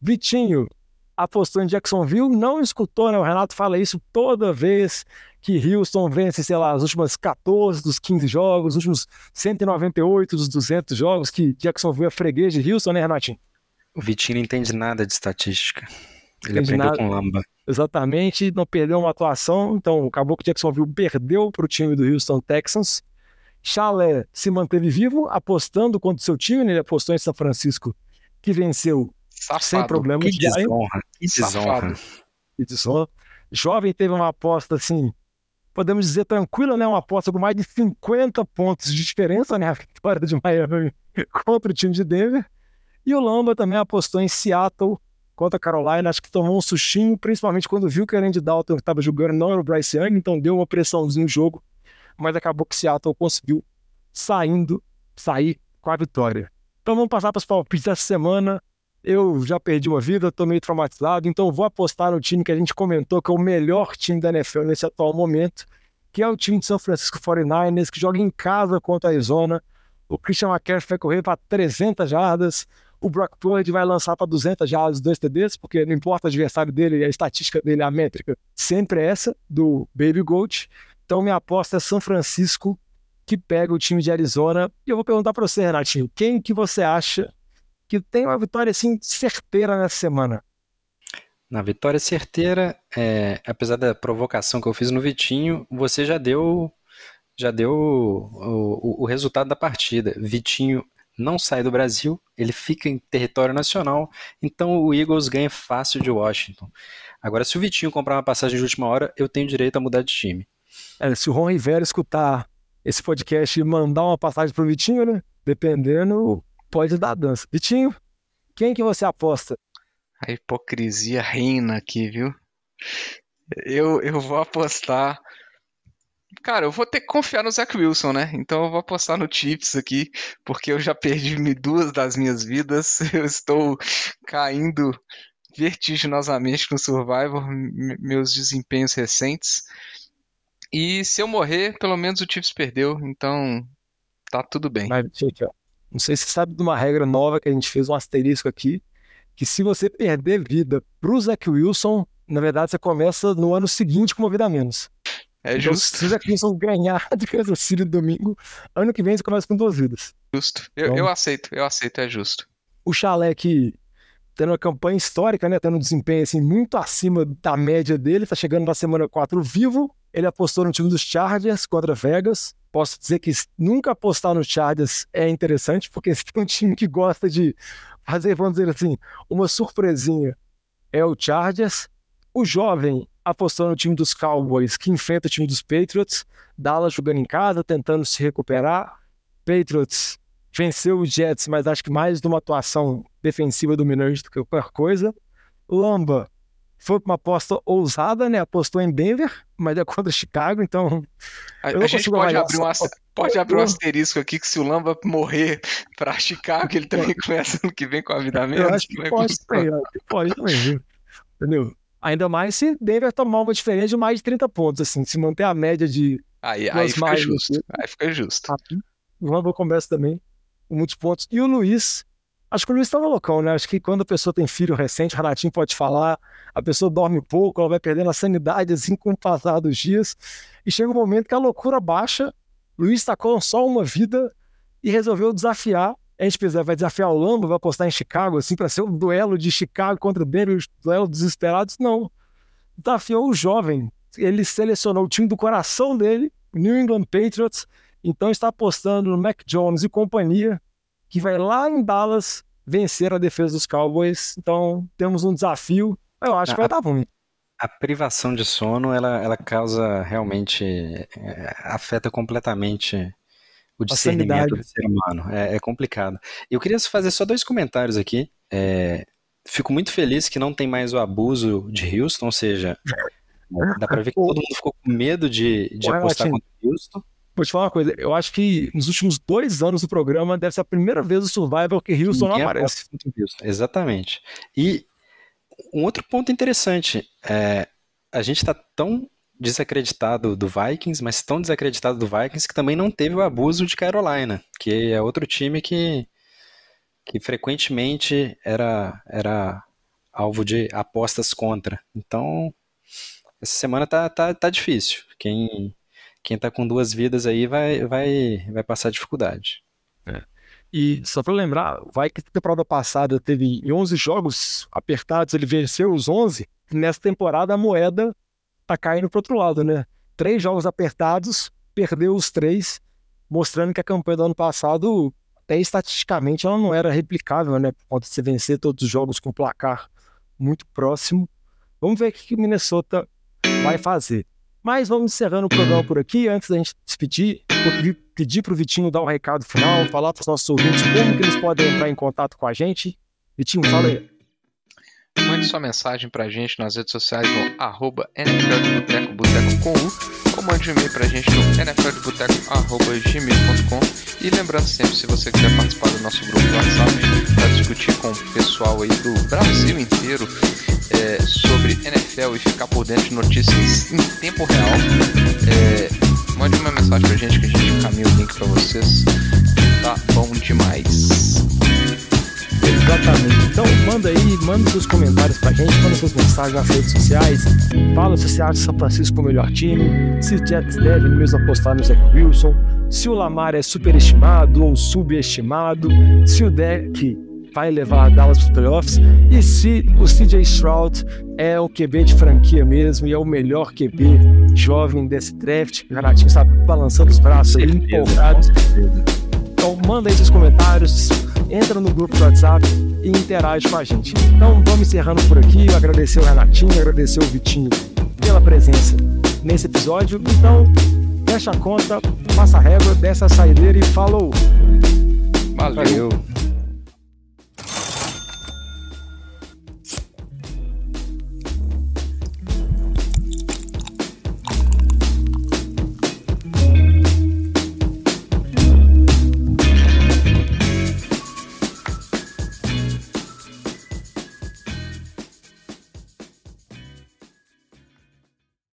Vitinho apostou em Jacksonville, não escutou, né? O Renato fala isso toda vez que Houston vence, sei lá, as últimas 14 dos 15 jogos, os últimos 198 dos 200 jogos, que Jacksonville é freguês de Houston, né, Renatinho? O Vitinho não entende nada de estatística. Ele aprendeu nada. com Lamba. Exatamente, não perdeu uma atuação, então acabou que Jacksonville perdeu para o time do Houston Texans. Chalé se manteve vivo, apostando contra o seu time, né? ele apostou em São Francisco, que venceu Safado. sem problema. Que desonra, que desonra. Safado. e desonra. Jovem teve uma aposta assim, podemos dizer tranquila, né? Uma aposta com mais de 50 pontos de diferença, né? A vitória de Miami contra o time de Denver. E o Lamba também apostou em Seattle contra a Carolina. Acho que tomou um sustinho, principalmente quando viu que o Andy Dalton estava jogando não era o Bryce Young, então deu uma pressãozinha no jogo. Mas acabou que Seattle conseguiu saindo, sair com a vitória. Então vamos passar para os palpites dessa semana. Eu já perdi uma vida, estou meio traumatizado, então vou apostar no time que a gente comentou que é o melhor time da NFL nesse atual momento, que é o time de São Francisco 49ers, que joga em casa contra a Arizona. O Christian McCaffrey vai correr para 300 jardas, o Brock Purdy vai lançar para 200 jardas, dois TDs, porque não importa o adversário dele, a estatística dele, a métrica, sempre é essa, do Baby Goat. Então, minha aposta é São Francisco, que pega o time de Arizona. E eu vou perguntar para você, Renatinho, quem que você acha que tem uma vitória, assim, certeira nessa semana? Na vitória certeira, é, apesar da provocação que eu fiz no Vitinho, você já deu já deu o, o, o resultado da partida. Vitinho não sai do Brasil, ele fica em território nacional, então o Eagles ganha fácil de Washington. Agora, se o Vitinho comprar uma passagem de última hora, eu tenho direito a mudar de time. É, se o Ron Rivera escutar esse podcast e mandar uma passagem pro Vitinho, né? Dependendo, pode dar dança. Vitinho, quem que você aposta? A hipocrisia reina aqui, viu? Eu, eu vou apostar Cara, eu vou ter que confiar no Zach Wilson, né? Então eu vou apostar no Chiefs aqui, porque eu já perdi duas das minhas vidas. Eu estou caindo vertiginosamente no Survivor, meus desempenhos recentes. E se eu morrer, pelo menos o Chiefs perdeu, então tá tudo bem. Mas, ó, não sei se você sabe de uma regra nova que a gente fez um asterisco aqui, que se você perder vida pro Zach Wilson, na verdade você começa no ano seguinte com uma vida a menos. É então, justo. Se já pensam ganhar de Kansas City domingo, ano que vem você começa com duas vidas. Justo. Eu, então, eu aceito, eu aceito, é justo. O Chalé que tendo uma campanha histórica, né? Tendo um desempenho assim, muito acima da média dele, tá chegando na semana 4 vivo. Ele apostou no time dos Chargers contra Vegas. Posso dizer que nunca apostar no Chargers é interessante, porque se tem um time que gosta de fazer, vamos dizer assim, uma surpresinha, é o Chargers. O jovem apostou no time dos Cowboys, que enfrenta o time dos Patriots. Dallas jogando em casa, tentando se recuperar. Patriots venceu os Jets, mas acho que mais de uma atuação defensiva dominante do que qualquer coisa. Lamba foi uma aposta ousada, né? Apostou em Denver, mas é contra Chicago, então. A, a gente pode abrir, um, pode abrir um asterisco aqui que se o Lamba morrer para Chicago, ele também começa ano que vem com a vida. Eu acho que pode, pode também, viu? Entendeu? Ainda mais se Denver tomar uma diferença de mais de 30 pontos, assim, se manter a média de. Aí, aí fica mais, justo. Aí fica justo. O Lamba começa também com muitos pontos. E o Luiz, acho que o Luiz tá loucão, né? Acho que quando a pessoa tem filho recente, o Renatinho pode falar, a pessoa dorme pouco, ela vai perdendo a sanidade assim com o passar dos dias. E chega um momento que a loucura baixa. Luiz tá com só uma vida e resolveu desafiar a gente precisa, vai desafiar o Lambo, vai apostar em Chicago, assim, para ser um duelo de Chicago contra o Denver, duelo desesperados. Não. Desafiou o jovem. Ele selecionou o time do coração dele, New England Patriots. Então está apostando no Mac Jones e companhia, que vai lá em Dallas vencer a defesa dos Cowboys. Então temos um desafio. Eu acho que vai dar ruim. A privação de sono, ela, ela causa realmente. É, afeta completamente o discernimento do ser humano. É, é, complicado. Eu queria fazer só dois comentários aqui. É, fico muito feliz que não tem mais o abuso de Houston, ou seja, dá pra ver que todo mundo ficou com medo de, de apostar contra Houston. Vou te falar uma coisa, eu acho que nos últimos dois anos do programa deve ser a primeira vez o Survival que Houston Ninguém não aparece. Exatamente. E um outro ponto interessante, é, a gente está tão desacreditado do Vikings, mas tão desacreditado do Vikings que também não teve o abuso de Carolina, que é outro time que, que frequentemente era, era alvo de apostas contra. Então, essa semana tá, tá, tá difícil. Quem, quem tá com duas vidas aí vai, vai, vai passar dificuldade. É. E só para lembrar, o Vikings na temporada passada teve 11 jogos apertados, ele venceu os 11. Nessa temporada a moeda tá caindo pro outro lado, né? Três jogos apertados, perdeu os três, mostrando que a campanha do ano passado, até estatisticamente, ela não era replicável, né? Pode se vencer todos os jogos com placar muito próximo. Vamos ver o que o Minnesota vai fazer. Mas vamos encerrando o programa por aqui. Antes da gente despedir, vou pedir para o Vitinho dar um recado final, falar para os nossos ouvintes como que eles podem entrar em contato com a gente. Vitinho, fala aí. Mande sua mensagem pra gente nas redes sociais no arroba NFL ou mande um e-mail pra gente no nfldeboteco.gmail.com e lembrando sempre, se você quiser participar do nosso grupo do WhatsApp para discutir com o pessoal aí do Brasil inteiro é, sobre NFL e ficar por dentro de notícias em tempo real, é, mande uma mensagem pra gente que a gente encaminha o link pra vocês. Tá bom demais. Exatamente. Então manda aí, manda seus comentários pra gente, manda suas mensagens nas redes sociais. Fala se você acha São Francisco o melhor time, se Jets devem mesmo apostar no Zach Wilson, se o Lamar é superestimado ou subestimado, se o deck vai levar a Dallas para os playoffs e se o CJ Stroud é o QB de franquia mesmo e é o melhor QB jovem desse draft. O Renatinho sabe balançando os braços empolgado. Então manda aí seus comentários, entra no grupo do WhatsApp e interage com a gente. Então vamos encerrando por aqui. Eu agradecer o Renatinho, agradecer o Vitinho pela presença nesse episódio. Então, fecha a conta, passa a régua, desce a saideira e falou! Valeu. Valeu.